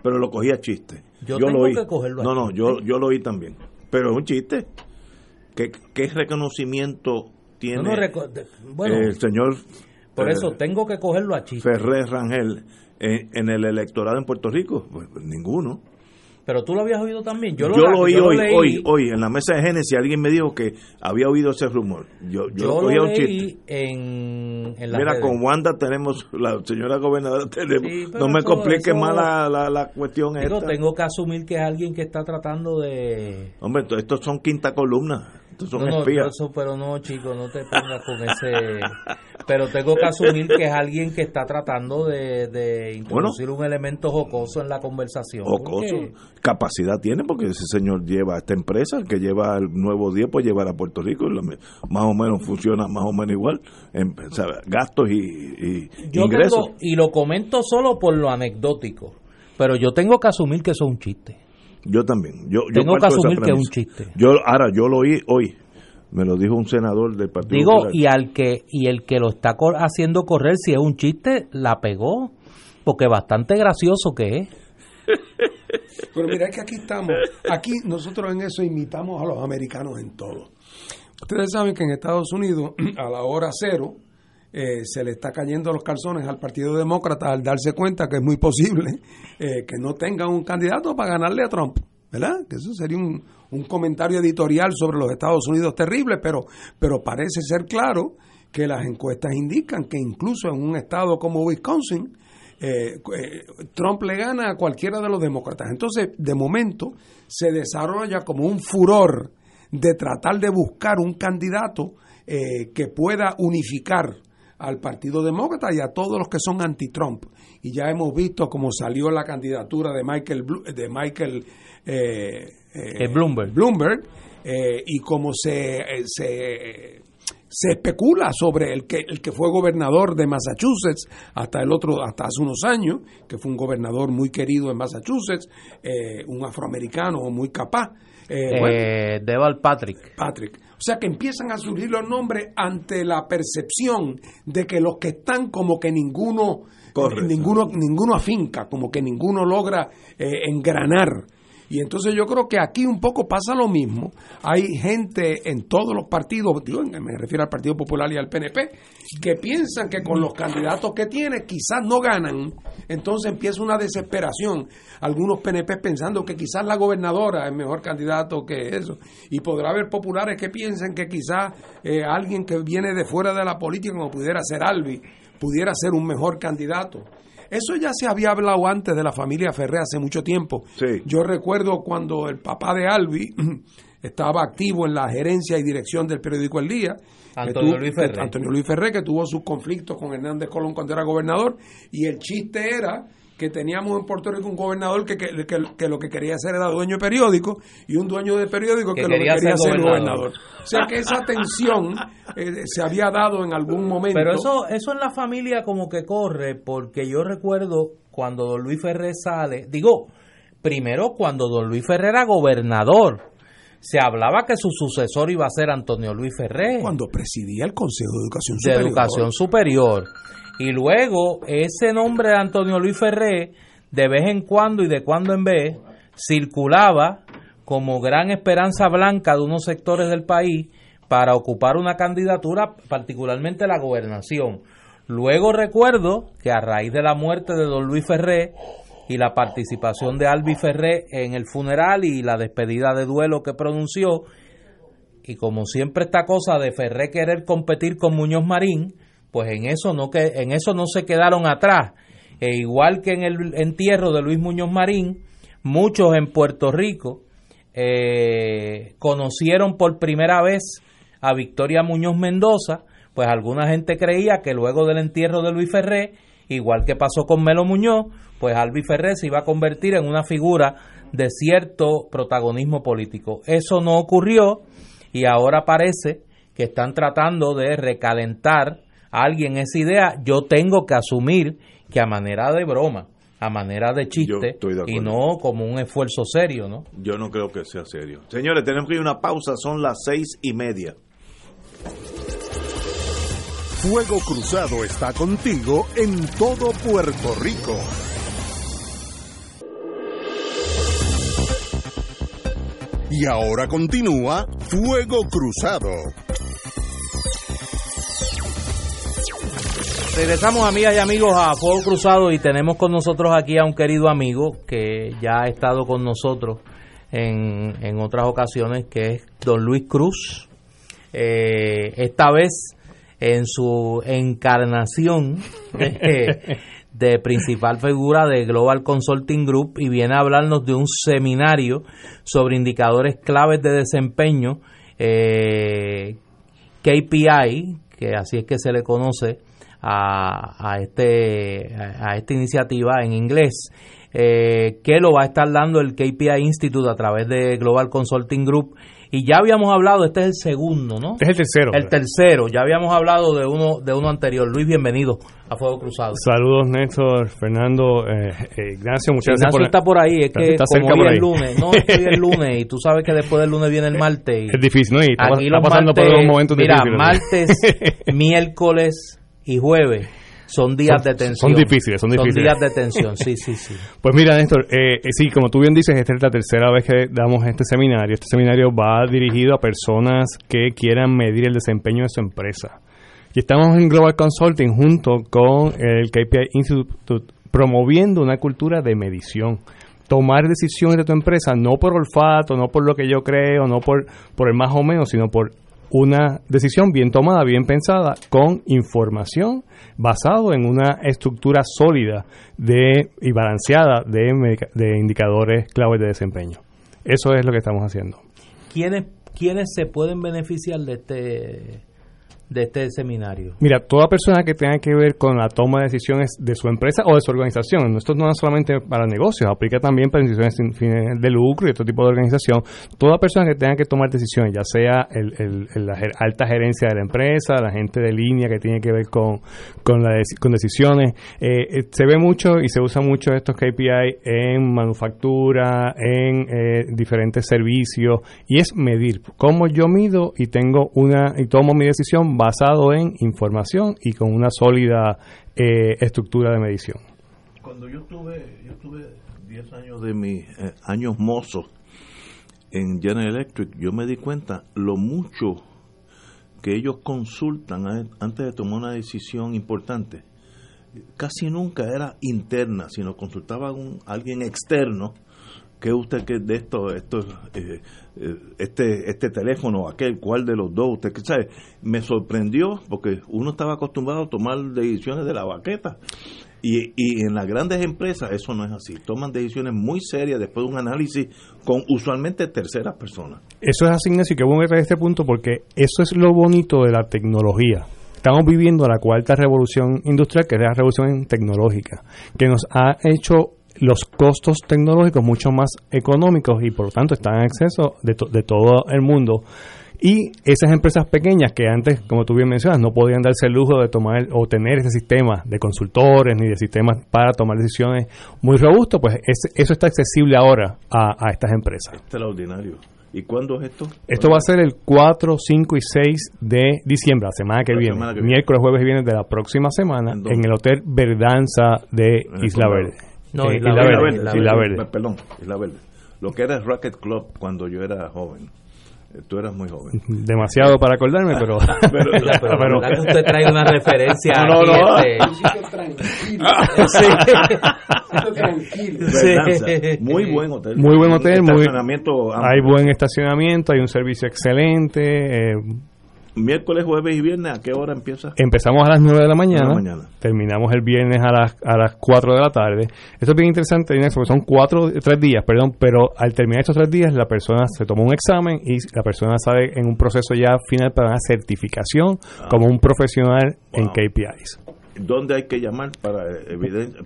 pero lo cogí a chiste.
Yo tengo
oí.
que cogerlo a
No, no,
chiste.
yo, yo lo oí también. Pero es un chiste. ¿Qué, qué reconocimiento tiene
No, no bueno,
el señor
por
eh,
eso tengo que cogerlo a chiste.
Ferrer Rangel en, en el electorado en Puerto Rico? Pues, pues, ninguno.
Pero tú lo habías oído también. Yo
Yo,
lo,
lo oí
yo lo
hoy,
leí.
hoy, hoy, en la mesa de Génesis. Alguien me dijo que había oído ese rumor. Yo, yo,
Yo
lo
lo
a un chiste.
leí en,
Mira,
redes.
con Wanda tenemos, la señora gobernadora tenemos.
Sí,
no me complique
eso-
más la, la, la cuestión
Digo,
esta.
tengo que asumir que es alguien que está tratando de...
Hombre, esto- estos son quinta columna. Son
no, no, eso, pero no, chico, no te pongas con ese... Pero tengo que asumir que es alguien que está tratando de, de introducir un elemento jocoso en la conversación.
Jocoso.
porque-
Capacidad tiene porque ese señor lleva esta empresa, el que lleva el nuevo día, pues llevar a Puerto Rico. y más o menos funciona más o menos igual. En, o sea, gastos y, y
Yo
ingresos.
tengo, y lo comento solo por lo anecdótico, pero yo tengo que asumir que eso es un chiste.
Yo también. Yo, yo
Tengo que asumir que es un chiste.
Yo, ahora, yo lo oí hoy. Me lo dijo un senador del Partido
Digo,
Popular.
y al que y el que lo está cor- haciendo correr, si es un chiste, la pegó, porque bastante gracioso que es. (laughs)
Pero mira, es que aquí estamos, aquí nosotros en eso imitamos a los americanos en todo. Ustedes saben que en Estados Unidos, (clears throat) a la hora cero, eh, se le está cayendo los calzones al Partido Demócrata al darse cuenta que es muy posible eh, que no tenga un candidato para ganarle a Trump. ¿Verdad? Que eso sería un, comentario editorial sobre los Estados Unidos terrible, pero, pero parece ser claro que las encuestas indican que incluso en un estado como Wisconsin, eh, eh, Trump le gana a cualquiera de los demócratas. Entonces, de momento, se desarrolla como un furor de tratar de buscar un candidato que pueda unificar al Partido Demócrata y a todos los que son anti-Trump. Y ya hemos visto cómo salió la candidatura de Michael, de Michael eh, eh,
Eh, Bloomberg.
Bloomberg, eh, y cómo se, eh, se, se especula sobre el que, el que fue gobernador de Massachusetts hasta el otro, hasta hace unos años, que fue un gobernador muy querido en Massachusetts, eh, un afroamericano muy capaz. Eh, bueno,
Eh, Deval Patrick.
Patrick. O sea que empiezan a surgir los nombres ante la percepción de que los que están como que ninguno,
Correcto.
ninguno, ninguno afinca, como que ninguno logra eh, engranar. Y entonces yo creo que aquí un poco pasa lo mismo. Hay gente en todos los partidos, digo, me refiero al Partido Popular y al PNP, que piensan que con los candidatos que tiene quizás no ganan. Entonces empieza una desesperación. Algunos PNP pensando que quizás la gobernadora es mejor candidato que eso. Y podrá haber populares que piensen que quizás eh, alguien que viene de fuera de la política, como pudiera ser Albi, pudiera ser un mejor candidato. Eso ya se había hablado antes de la familia Ferré hace mucho tiempo.
Sí.
Yo recuerdo cuando el papá de Albi (clears throat) estaba activo en la gerencia y dirección del periódico El Día. que
Antonio
tuvo-
Luis Ferré.
Antonio Luis Ferré, que tuvo sus conflictos con Hernández Colón cuando era gobernador. Y el chiste era que teníamos en Puerto Rico un gobernador que, que, que- que lo que quería hacer era dueño de periódico y un dueño de periódico que,
Que
lo que
quería ser
ser
gobernador.
gobernador. O sea que esa tensión eh, se había dado en algún momento.
Pero eso, eso en la familia como que corre, porque yo recuerdo cuando don Luis Ferrer sale, digo, primero cuando don Luis Ferrer era gobernador, se hablaba que su sucesor iba a ser Antonio Luis Ferrer.
cuando presidía el Consejo de Educación
de
Superior.
educación superior. Y luego ese nombre de Antonio Luis Ferré, de vez en cuando y de cuando en vez, circulaba como gran esperanza blanca de unos sectores del país para ocupar una candidatura, particularmente la gobernación. Luego recuerdo que a raíz de la muerte de don Luis Ferré y la participación de Albi Ferré en el funeral y la despedida de duelo que pronunció, y como siempre esta cosa de Ferré querer competir con Muñoz Marín, pues en eso no que en eso no se quedaron atrás. E igual que en el entierro de Luis Muñoz Marín, muchos en Puerto Rico eh, conocieron por primera vez a Victoria Muñoz Mendoza, pues alguna gente creía que luego del entierro de Luis Ferré, igual que pasó con Melo Muñoz, pues Albi Ferré se iba a convertir en una figura de cierto protagonismo político. Eso no ocurrió y ahora parece que están tratando de recalentar a alguien esa idea. Yo tengo que asumir que a manera de broma, a manera de chiste y no como un esfuerzo serio, ¿no?
Yo no creo que sea serio. Señores, tenemos que ir a una pausa, son las seis y media.
Fuego Cruzado está contigo en todo Puerto Rico. Y ahora continúa Fuego Cruzado.
Regresamos amigas y amigos a Fuego Cruzado y tenemos con nosotros aquí a un querido amigo que ya ha estado con nosotros en, en otras ocasiones, que es don Luis Cruz. Eh, esta vez en su encarnación (laughs) de, principal figura de Global Consulting Group y viene a hablarnos de un seminario sobre indicadores claves de desempeño, eh, KPI, que así es que se le conoce a, a, este, a esta iniciativa en inglés. Eh, que lo va a estar dando el KPI Institute a través de Global Consulting Group y ya habíamos hablado, este es el segundo, ¿no?
Este es el tercero.
El tercero, ya habíamos hablado de uno de uno anterior. Luis, bienvenido a Fuego Cruzado.
Saludos, Néstor, Fernando, eh, eh, Ignacio, muchas gracias
por... está por ahí, es que como hoy es lunes, no, estoy el lunes y tú sabes que después del lunes viene el martes.
es difícil, ¿no? Y
está, pasando por unos momentos mira, martes, (laughs) miércoles y jueves son días de tensión.
Son difíciles, son difíciles.
Son días de tensión, sí, sí, sí. (laughs)
Pues mira, Néstor, eh, eh, sí, como tú bien dices, esta es la tercera vez que damos este seminario. Este seminario va dirigido a personas que quieran medir el desempeño de su empresa. Y estamos en Global Consulting junto con el KPI Institute promoviendo una cultura de medición tomar decisiones de tu empresa no por olfato, no por lo que yo creo, no por, por el más o menos, sino por una decisión bien tomada, bien pensada, con información basado en una estructura sólida de, y balanceada de, de indicadores claves de desempeño. Eso es lo que estamos haciendo.
¿Quiénes, ¿Quiénes se pueden beneficiar de este de este seminario?
Mira, toda persona que tenga que ver con la toma de decisiones de su empresa o de su organización, esto no es solamente para negocios, aplica también para decisiones fines de lucro y otro tipo de organización, toda persona que tenga que tomar decisiones, ya sea el, la alta gerencia de la empresa, la gente de línea que tiene que ver con, con, la, con decisiones, eh, eh, se ve mucho y se usa mucho estos KPI en manufactura, en eh, diferentes servicios, y es medir cómo yo mido y tengo una y tomo mi decisión basado en información y con una sólida eh, estructura de medición.
Cuando yo tuve, yo tuve 10 años de mis eh, años mozos en General Electric, yo me di cuenta lo mucho que ellos consultan antes de tomar una decisión importante. Casi nunca era interna, sino consultaban a alguien externo ¿Qué usted que de esto, esto eh, este, este teléfono, aquel, cuál de los dos, usted sabe? Me sorprendió porque uno estaba acostumbrado a tomar decisiones de la baqueta. Y, y en las grandes empresas eso no es así. Toman decisiones muy serias después de un análisis con usualmente terceras personas.
Eso es así, Ignacio, que bueno a este punto porque eso es lo bonito de la tecnología estamos viviendo la cuarta revolución industrial, que es la revolución tecnológica, que nos ha hecho los costos tecnológicos mucho más económicos y por lo tanto están en acceso de, de todo el mundo. Y esas empresas pequeñas que antes, como tú bien mencionas, no podían darse el lujo de tomar o tener ese sistema de consultores ni de sistemas para tomar decisiones muy robustos, pues eso está accesible ahora a, estas empresas.
Extraordinario. ¿Y cuándo es esto?
Esto va a ser el 4, 5 y 6 de diciembre, la semana que,
La
viene.
semana que viene.
Miércoles, jueves y viernes de la próxima semana
¿En
el Hotel Verdanza de Isla. Verde.
No,
Eh,
Isla
Isla
Verde,
Verde.
Isla
Isla
Verde.
Verde.
Perdón, Isla Verde. Lo que era el Rocket Club cuando yo era joven. Eh, Tú eras muy joven. (laughs)
Demasiado para acordarme, pero... (laughs) (laughs)
Pero,
pero,
pero-
¿verdad que usted trae una referencia
No, no, no.
este?
tranquilo,
Sí.
tranquilo.
Sí.
Muy buen hotel.
Muy buen hotel, muy-
estacionamiento amplio.
hay buen estacionamiento, hay un servicio excelente. eh,
Miércoles, jueves y viernes, ¿a qué hora empieza?
empezamos a las 9 de la mañana,
De la mañana.
terminamos el viernes a las, a las 4 de la tarde. Esto es bien interesante, porque son cuatro, tres días, perdón, pero al terminar estos tres días la persona se toma un examen y la persona sale en un proceso ya final para una certificación como un profesional en. KPIs.
¿Dónde hay que llamar para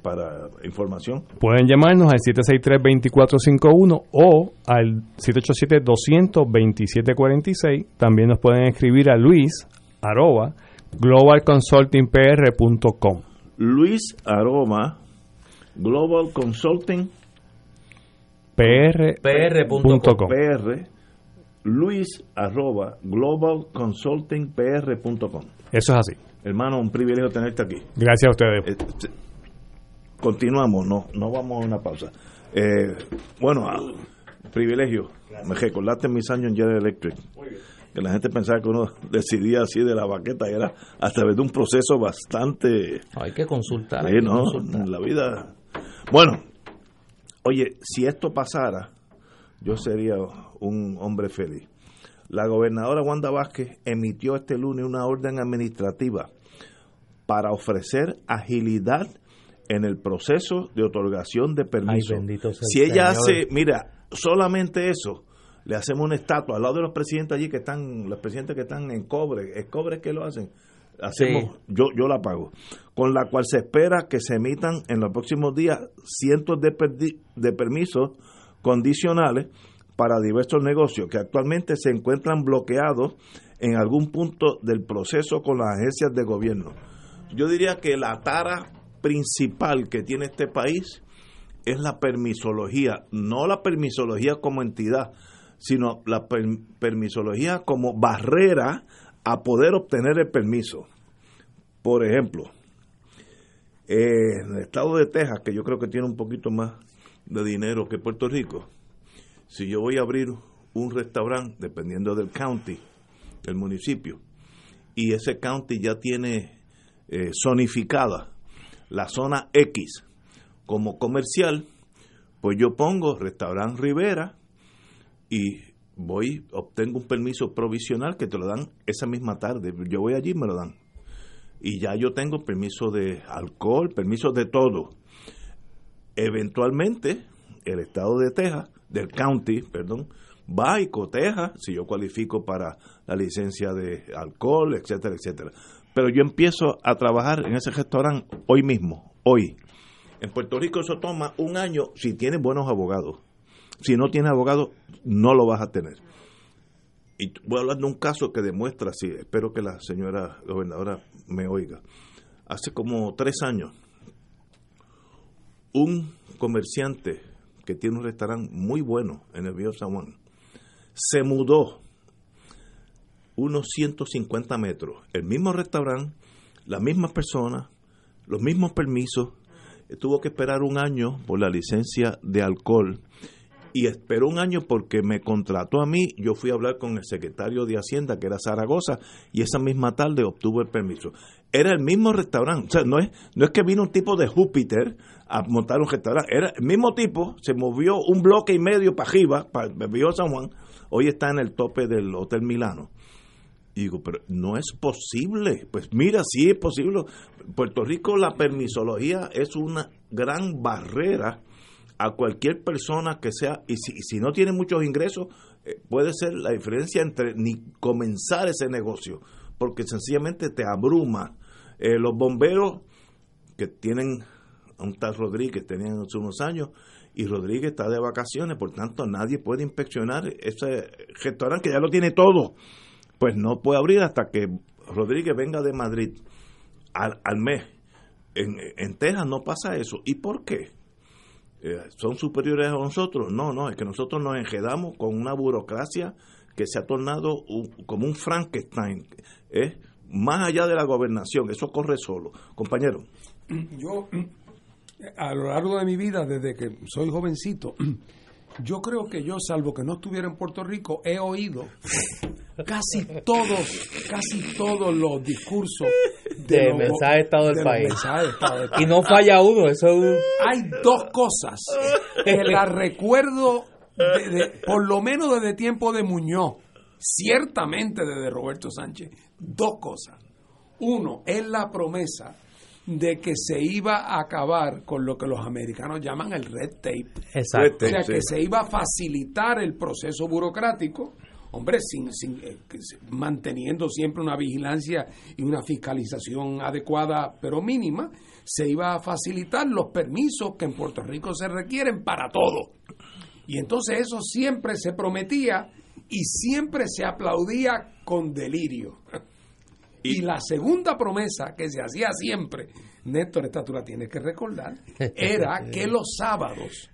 para información?
Pueden llamarnos al 763-2451 o al 787-200-2746. También nos pueden escribir a luis arroba globalconsultingpr.com.
Luis Aroma, Global Consulting
pr.com.
PR, Luis arroba Global Consulting PR.com.
Eso es así.
Hermano, un privilegio tenerte aquí.
Gracias a ustedes.
Eh, continuamos, no, no vamos a una pausa. Eh, bueno, ah, privilegio. Me recordaste mis años en General Electric. Que la gente pensaba que uno (laughs) decidía así de la baqueta y era a través de un proceso bastante...
Hay que consultar. hay
Sí,
que
no,
consultar.
en la vida. Bueno, oye, si esto pasara, yo sería un hombre feliz. La gobernadora Wanda Vázquez emitió este lunes una orden administrativa para ofrecer agilidad en el proceso de otorgación de permiso.
el
si ella
Señor.
hace, mira, solamente eso, le hacemos una estatua al lado de los presidentes allí que están, los presidentes que están en cobre, es cobre que lo hacen. Hacemos, yo, yo la pago, con la cual se espera que se emitan en los próximos días cientos de permisos condicionales para diversos negocios que actualmente se encuentran bloqueados en algún punto del proceso con las agencias de gobierno. Yo diría que la tara principal que tiene este país es la permisología, no la permisología como entidad, sino la per- permisología como barrera a poder obtener el permiso. Por ejemplo, eh, en el estado de Texas, que yo creo que tiene un poquito más de dinero que Puerto Rico, si yo voy a abrir un restaurante, dependiendo del county, del municipio, y ese county ya tiene eh, zonificada la zona X como comercial, pues yo pongo restaurante Rivera y voy, obtengo un permiso provisional que te lo dan esa misma tarde. Yo voy allí y me lo dan. Y ya yo tengo permiso de alcohol, permiso de todo. Eventualmente, el estado de Texas, del county, perdón, va y coteja si yo cualifico para la licencia de alcohol, etcétera, etcétera. Pero yo empiezo a trabajar en ese restaurante hoy mismo, hoy. En Puerto Rico eso toma un año si tienes buenos abogados. Si no tienes abogados, no lo vas a tener. Y voy a hablar de un caso que demuestra así. Espero que la señora gobernadora me oiga. Hace como tres años, un comerciante que tiene un restaurante muy bueno en el Viejo San Juan se mudó unos 150 metros. El mismo restaurante, las mismas personas, los mismos permisos. Tuvo que esperar un año por la licencia de alcohol y esperó un año porque me contrató a mí. Yo fui a hablar con el secretario de Hacienda, que era Zaragoza, y esa misma tarde obtuvo el permiso. Era el mismo restaurante, o sea, no es, no es que vino un tipo de Júpiter a montar un restaurante, era el mismo tipo, se movió un bloque y medio para arriba, para San Juan, hoy está en el tope del Hotel Milano. Y digo, pero no es posible. Pues mira, sí es posible. Puerto Rico la permisología es una gran barrera a cualquier persona que sea, y si, si no tiene muchos ingresos, eh, puede ser la diferencia entre ni comenzar ese negocio, porque sencillamente te abruma. Eh, los bomberos que tienen a un tal Rodríguez, tenían hace unos años, y Rodríguez está de vacaciones, por tanto nadie puede inspeccionar ese restaurante que ya lo tiene todo. Pues no puede abrir hasta que Rodríguez venga de Madrid al, al mes. En, en Texas no pasa eso. ¿Y por qué? Eh, son superiores a nosotros. No, no, es que nosotros nos enredamos con una burocracia que se ha tornado como un Frankenstein, ¿eh? más allá de la gobernación, eso corre solo. Compañero.
Yo, a lo largo de mi vida, desde que soy jovencito, yo creo que yo, salvo que no estuviera en Puerto Rico, he oído casi todos, casi todos los discursos
de, mensaje de Estado del país. Y no falla uno, eso
Hay dos cosas que la recuerdo, por lo menos desde tiempo de Muñoz, ciertamente desde Roberto Sánchez, dos cosas. Uno, es la promesa de que se iba a acabar con lo que los americanos llaman el red tape.
Exacto.
O sea, que se iba a facilitar el proceso burocrático, hombre, sin, sin, eh, manteniendo siempre una vigilancia y una fiscalización adecuada, pero mínima, se iba a facilitar los permisos que en Puerto Rico se requieren para todo. Y entonces eso siempre se prometía y siempre se aplaudía con delirio. Y la segunda promesa que se hacía siempre, Néstor, esta tú la tienes que recordar, (laughs) era que los sábados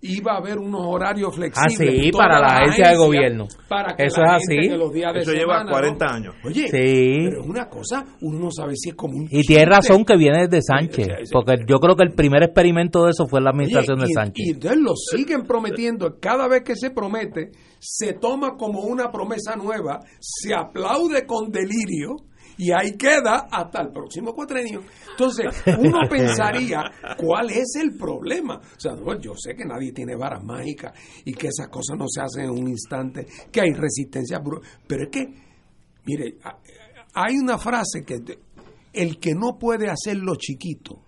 iba a haber unos horarios flexibles.
Ah, sí, para la agencia de gobierno.
Para que Eso es así. Los días
Eso lleva 40 años.
Oye, pero es una cosa, uno no sabe si es como un.
Y tiene razón que viene desde Sánchez, porque yo creo que el primer experimento de eso fue la administración de Sánchez.
Y entonces lo siguen prometiendo. Cada vez que se promete, se toma como una promesa nueva, se aplaude con delirio y ahí queda hasta el próximo cuatrenio. Entonces, uno (laughs) pensaría, ¿cuál es el problema? O sea, yo sé que nadie tiene varas mágicas y que esas cosas no se hacen en un instante, que hay resistencia, pero es que, mire, hay una frase que el que no puede hacerlo chiquito,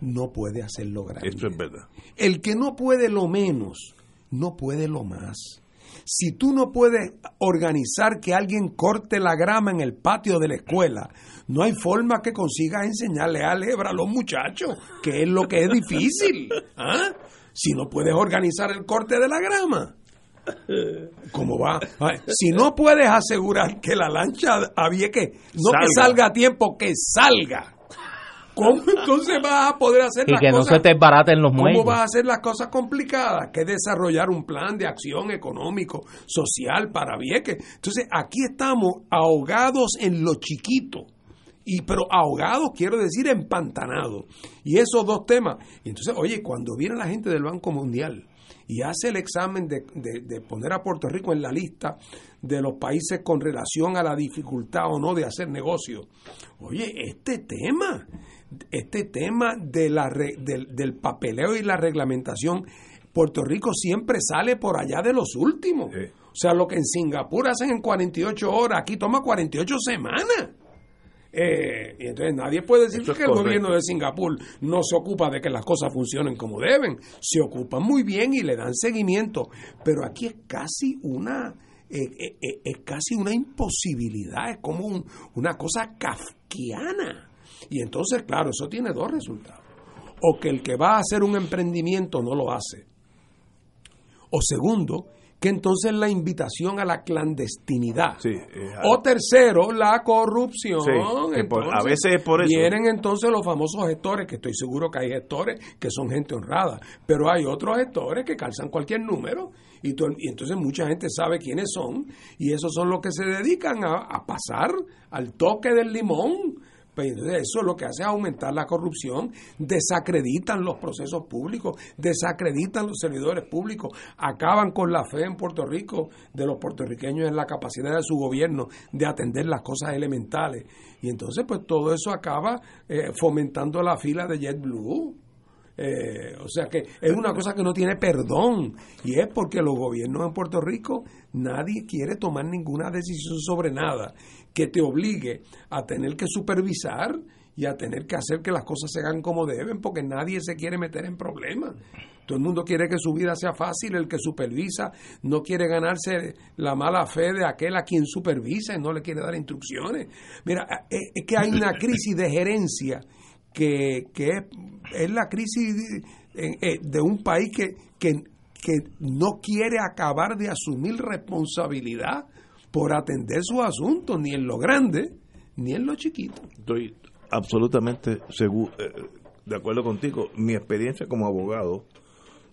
no puede hacerlo grande.
Esto es verdad.
El que no puede lo menos, no puede lo más. Si tú no puedes organizar que alguien corte la grama en el patio de la escuela, no hay forma que consigas enseñarle a lebra a los muchachos, que es lo que es difícil. ¿ah? Si no puedes organizar el corte de la grama. ¿Cómo va? Si no puedes asegurar que la lancha había que, no que salga a tiempo, que salga. ¿Cómo entonces vas a poder hacer
y que no se te baraten los muelles?
¿Cómo vas a hacer las cosas complicadas? Que desarrollar un plan de acción económico, social para Vieques. Entonces, aquí estamos ahogados en lo chiquito. Y, pero ahogados, quiero decir, empantanados. Y esos dos temas. Y entonces, oye, cuando viene la gente del Banco Mundial y hace el examen de, de, poner a Puerto Rico en la lista de los países con relación a la dificultad o no de hacer negocio. Oye, este tema este tema de la, del, papeleo y la reglamentación, Puerto Rico siempre sale por allá de los últimos. O sea, lo que en Singapur hacen en 48 horas, aquí toma 48 semanas. Eh, y entonces nadie puede decir que el gobierno de Singapur no se ocupa de que las cosas funcionen como deben. Se ocupan muy bien y le dan seguimiento. Pero aquí es casi una, eh, eh, es casi una imposibilidad, es como una cosa kafkiana. Y entonces, claro, eso tiene dos resultados. O que el que va a hacer un emprendimiento no lo hace. O segundo, que entonces la invitación a la clandestinidad. o tercero, la corrupción.
a veces es por eso.
Vienen entonces los famosos gestores, que estoy seguro que hay gestores que son gente honrada, pero hay otros gestores que calzan cualquier número y, y entonces mucha gente sabe quiénes son y esos son los que se dedican a, a pasar al toque del limón pues, eso lo que hace es aumentar la corrupción, desacreditan los procesos públicos, desacreditan los servidores públicos, acaban con la fe en Puerto Rico de los puertorriqueños en la capacidad de su gobierno de atender las cosas elementales. Y entonces, pues todo eso acaba eh, fomentando la fila de JetBlue. Eh, o sea que es una cosa que no tiene perdón y es porque los gobiernos en Puerto Rico nadie quiere tomar ninguna decisión sobre nada que te obligue a tener que supervisar y a tener que hacer que las cosas se hagan como deben, porque nadie se quiere meter en problemas. Todo el mundo quiere que su vida sea fácil, el que supervisa no quiere ganarse la mala fe de aquel a quien supervisa y no le quiere dar instrucciones. Mira, es que hay una crisis de gerencia que, que es, la crisis de, eh, de un país que, que, que no quiere acabar de asumir responsabilidad por atender sus asuntos, ni en lo grande, ni en lo chiquito.
Estoy absolutamente seguro, eh, de acuerdo contigo. Mi experiencia como abogado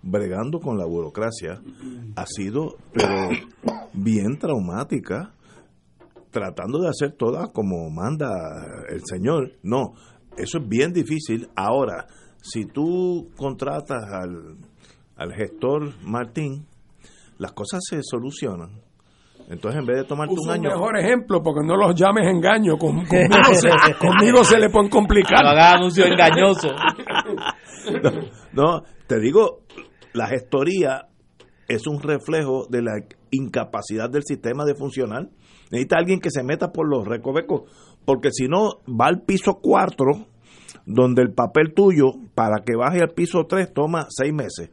bregando con la burocracia ha sido pero bien traumática tratando de hacer todas como manda el señor no eso es bien difícil ahora si tú contratas al, al gestor Martín las cosas se solucionan entonces, en vez de tomarte un año.
mejor ejemplo, porque no los llames engaño. (laughs) conmigo, se, conmigo se le pueden complicar.
No hagas anuncio engañoso. (laughs)
no, te digo, la gestoría es un reflejo de la incapacidad del sistema de funcionar. Necesita alguien que se meta por los recovecos, porque si no, va al piso 4, donde el papel tuyo, para que baje al piso 3, toma seis meses.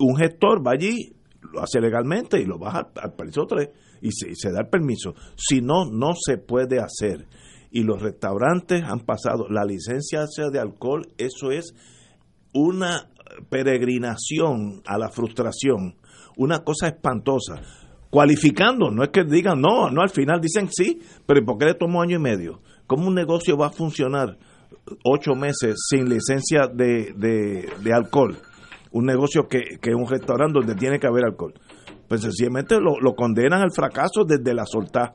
Un gestor va allí, lo hace legalmente y lo baja al, piso 3 y se, se da el permiso. Si no, no se puede hacer. Y los restaurantes han pasado, la licencia de alcohol, eso es una peregrinación a la frustración, una cosa espantosa. Cualificando, no es que digan no, no, al final dicen sí, pero ¿por qué le tomó año y medio? ¿Cómo un negocio va a funcionar ocho meses sin licencia de, de, alcohol? Un negocio que, es un restaurante donde tiene que haber alcohol. Pues sencillamente lo, lo condenan al fracaso desde la soltá.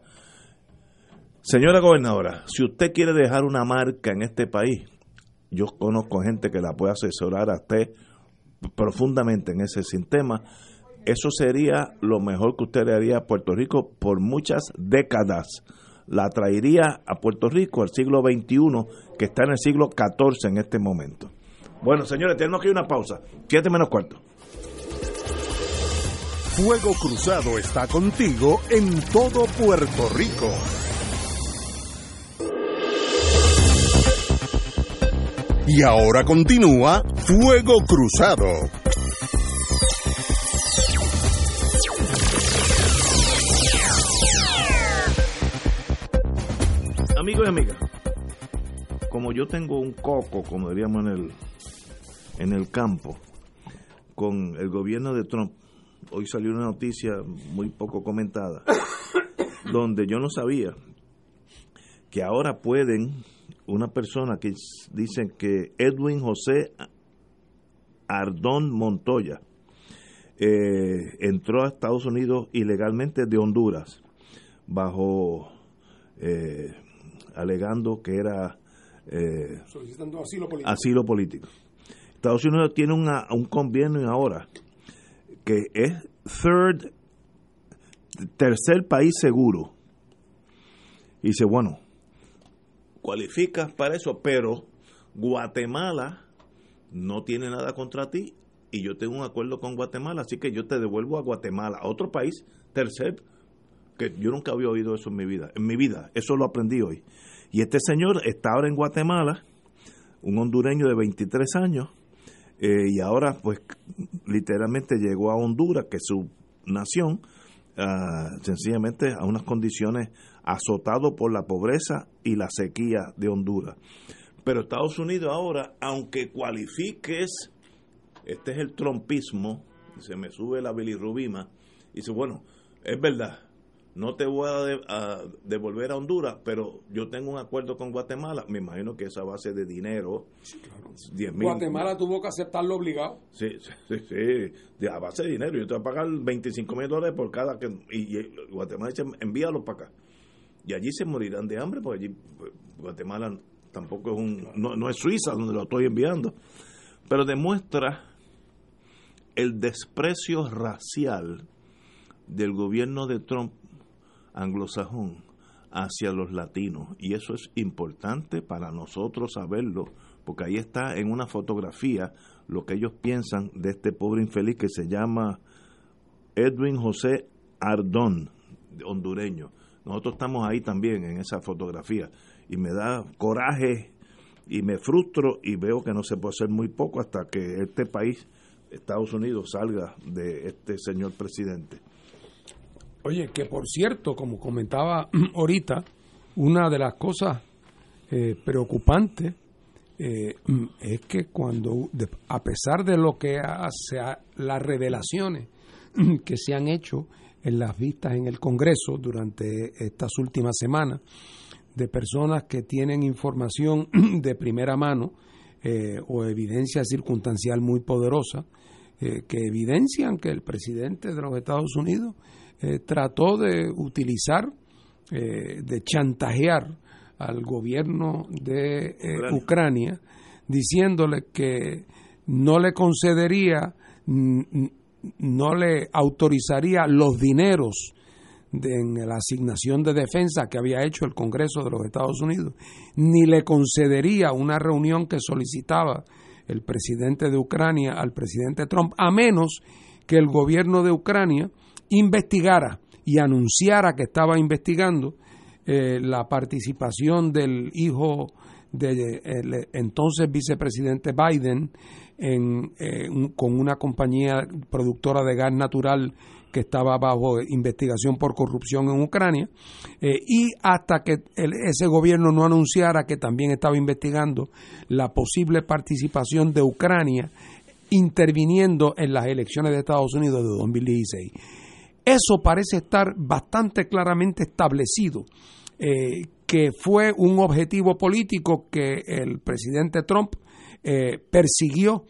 Señora gobernadora, si usted quiere dejar una marca en este país, yo conozco gente que la puede asesorar a usted profundamente en ese sistema. Eso sería lo mejor que usted le haría a Puerto Rico por muchas décadas. La traería a Puerto Rico al siglo XXI, que está en el siglo XIV en este momento. Bueno, señores, tenemos que ir a una pausa. Siete menos cuarto.
Fuego Cruzado está contigo en todo Puerto Rico. Y ahora continúa Fuego Cruzado.
Amigos y amigas, como yo tengo un coco, como diríamos en el, en el campo, con el gobierno de Trump, hoy salió una noticia muy poco comentada, (coughs) donde yo no sabía que ahora pueden una persona que dicen que Edwin José Ardón Montoya eh, entró a Estados Unidos ilegalmente de Honduras bajo eh, alegando que era
eh, solicitando asilo político.
asilo político. Estados Unidos tiene una, un convenio ahora que es third tercer país seguro. Y dice, bueno, cualificas para eso, pero Guatemala no tiene nada contra ti y yo tengo un acuerdo con Guatemala, así que yo te devuelvo a Guatemala, a otro país, tercer, que yo nunca había oído eso en mi vida, en mi vida, eso lo aprendí hoy. Y este señor está ahora en Guatemala, un hondureño de 23 años, eh, y ahora pues literalmente llegó a Honduras, que es su nación, ah, sencillamente a unas condiciones azotado por la pobreza y la sequía de Honduras. Pero Estados Unidos ahora, aunque cualifiques, este es el trompismo, se me sube la bilirrubina, dice, bueno, es verdad, no te voy a, devolver a Honduras, pero yo tengo un acuerdo con Guatemala, me imagino que esa base de dinero,
Guatemala tuvo que aceptarlo obligado.
Sí, sí, sí, a base de dinero, yo te voy a pagar 25 mil dólares por cada que, y, y Guatemala dice, envíalo para acá y allí se morirán de hambre, porque allí pues, Guatemala tampoco es un, no, es Suiza donde lo estoy enviando, pero demuestra el desprecio racial del gobierno de Trump anglosajón hacia los latinos. Y eso es importante para nosotros saberlo porque ahí está en una fotografía lo que ellos piensan de este pobre infeliz que se llama Edwin José Ardón hondureño. Nosotros estamos ahí también en esa fotografía. Y me da coraje y me frustro y veo que no se puede hacer muy poco hasta que este país, Estados Unidos, salga de este señor presidente.
Oye, que por cierto, como comentaba (clears throat) ahorita, una de las cosas eh, preocupantes eh, es que cuando, a pesar de lo que hace, las revelaciones (clears throat) que se han hecho en las vistas en el Congreso durante estas últimas semanas de personas que tienen información (clears throat) de primera mano eh, o evidencia circunstancial muy poderosa que evidencian que el presidente de los Estados Unidos eh, trató de utilizar, de chantajear al gobierno de Ucrania. diciéndole que no le concedería, no le autorizaría los dineros en la asignación de defensa que había hecho el Congreso de los Estados Unidos, ni le concedería una reunión que solicitaba el presidente de Ucrania al presidente Trump, a menos que el gobierno de Ucrania investigara y anunciara que estaba investigando eh, la participación del hijo del entonces vicepresidente Biden en, eh, con una compañía productora de gas natural que estaba bajo investigación por corrupción en Ucrania, eh, y hasta que ese gobierno no anunciara que también estaba investigando la posible participación de Ucrania interviniendo en las elecciones de Estados Unidos de 2016. Eso parece estar bastante claramente establecido, eh, que fue un objetivo político que el presidente Trump eh, persiguió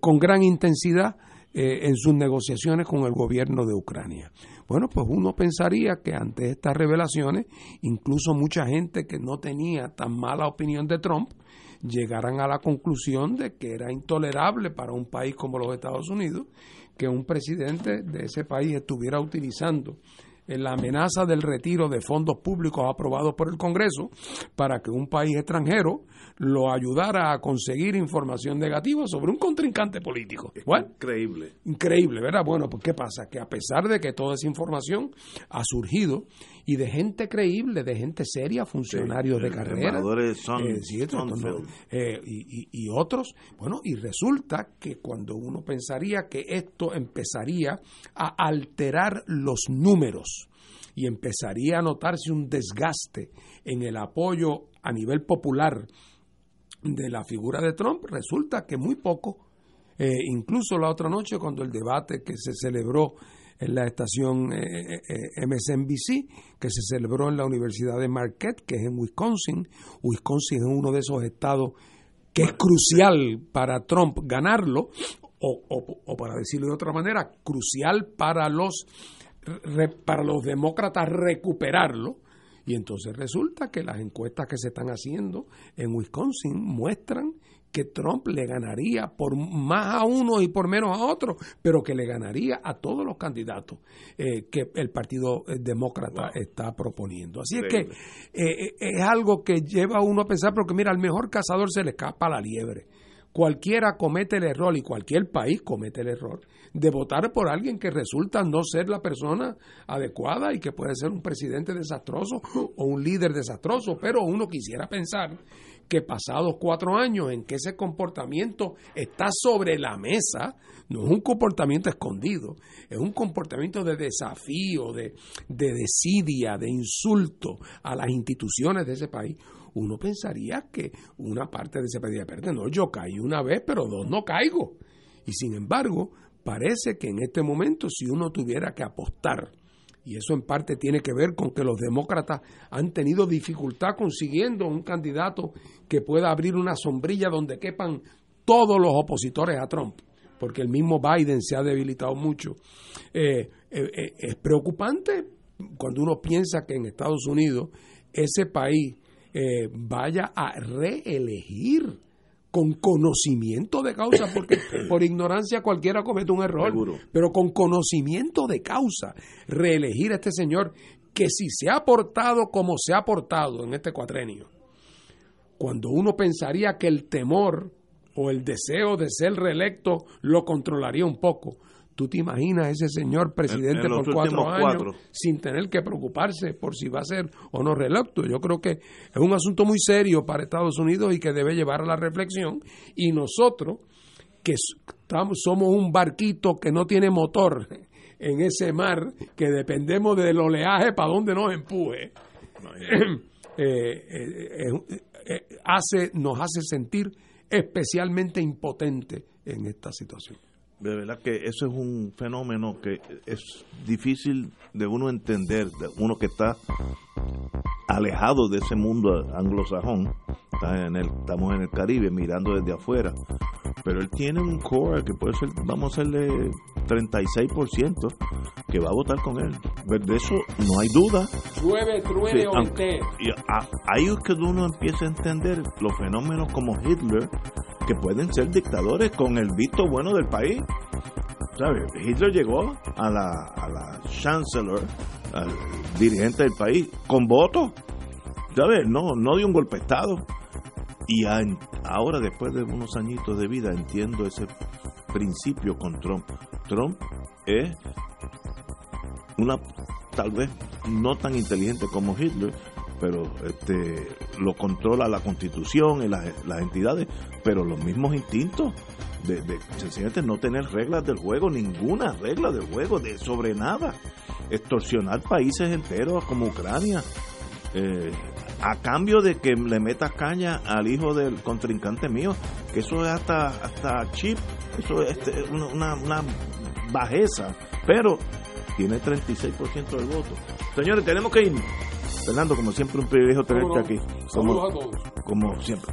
con gran intensidad eh, en sus negociaciones con el gobierno de Ucrania. Bueno, pues uno pensaría que ante estas revelaciones, incluso mucha gente que no tenía tan mala opinión de Trump, llegaran a la conclusión de que era intolerable para un país como los Estados Unidos que un presidente de ese país estuviera utilizando la amenaza del retiro de fondos públicos aprobados por el Congreso para que un país extranjero lo ayudara a conseguir información negativa sobre un contrincante político.
Increíble.
Increíble, ¿verdad? Bueno, pues ¿qué pasa? Que a pesar de que toda esa información ha surgido y de gente creíble, de gente seria, funcionarios de carrera, y, otros, bueno, y resulta que cuando uno pensaría que esto empezaría a alterar los números y empezaría a notarse un desgaste en el apoyo a nivel popular de la figura de Trump, resulta que muy poco. Eh, incluso la otra noche, cuando el debate que se celebró en la estación eh, eh, MSNBC, que se celebró en la Universidad de Marquette, que es en Wisconsin. Wisconsin es uno de esos estados que es crucial para Trump ganarlo, o, o, para decirlo de otra manera, crucial para los, para los demócratas recuperarlo y entonces resulta que las encuestas que se están haciendo en Wisconsin muestran que Trump le ganaría por más a uno y por menos a otro, pero que le ganaría a todos los candidatos eh, que el Partido eh, Demócrata está proponiendo. Así es que eh, es algo que lleva a uno a pensar, porque mira, al mejor cazador se le escapa la liebre. Cualquiera comete el error y cualquier país comete el error de votar por alguien que resulta no ser la persona adecuada y que puede ser un presidente desastroso o un líder desastroso, pero uno quisiera pensar que pasados cuatro años en que ese comportamiento está sobre la mesa, no es un comportamiento escondido, es un comportamiento de desafío, de, de desidia, de insulto a las instituciones de ese país, uno pensaría que una parte de ese país, no, yo caí una vez, pero dos no caigo. Y sin embargo, Parece que en este momento si uno tuviera que apostar, y eso en parte tiene que ver con que los demócratas han tenido dificultad consiguiendo un candidato que pueda abrir una sombrilla donde quepan todos los opositores a Trump, porque el mismo Biden se ha debilitado mucho. Eh, eh, eh, es preocupante cuando uno piensa que en Estados Unidos ese país vaya a reelegir con conocimiento de causa, porque (coughs) por ignorancia cualquiera comete un error, pero con conocimiento de causa, reelegir a este señor que si se ha portado como se ha portado en este cuatrenio, cuando uno pensaría que el temor o el deseo de ser reelecto lo controlaría un poco, ¿Tú te imaginas ese señor presidente por cuatro años sin tener que preocuparse por si va a ser o no reelecto? Yo creo que es un asunto muy serio para Estados Unidos y que debe llevar a la reflexión. Y nosotros, que estamos, somos un barquito que no tiene motor en ese mar, que dependemos del oleaje para donde nos empuje, (clears throat) eh, eh, eh, hace, nos hace sentir especialmente impotente en esta situación
de verdad que eso es un fenómeno que es difícil de uno entender, de uno que está alejado de ese mundo anglosajón, en el, estamos en el Caribe mirando desde afuera, pero él tiene un core que puede ser, vamos a hacerle 36% que va a votar con él. Pues de eso no hay duda.
Llueve, truene
Sí,
o
aunque- y a- ahí es que uno empieza a entender los fenómenos como Hitler, que pueden ser dictadores con el visto bueno del país. ¿Sabes? Hitler llegó a la, a la chancellor, al dirigente del país, con votos. ¿Sabes? No, no dio un golpe de Estado. Y ahora, después de unos añitos de vida, entiendo ese principio con Trump. Trump es una, tal vez no tan inteligente como Hitler, pero este lo controla la constitución y las entidades, pero los mismos instintos de, de sencillamente no tener reglas del juego, ninguna regla del juego, de sobre nada, extorsionar países enteros como Ucrania, eh, a cambio de que le metas caña al hijo del contrincante mío, que eso es hasta, hasta chip, eso es este, una, una, bajeza, pero tiene 36% del voto. Señores, tenemos que ir. Fernando, como siempre, un privilegio tenerte aquí. Como, como siempre.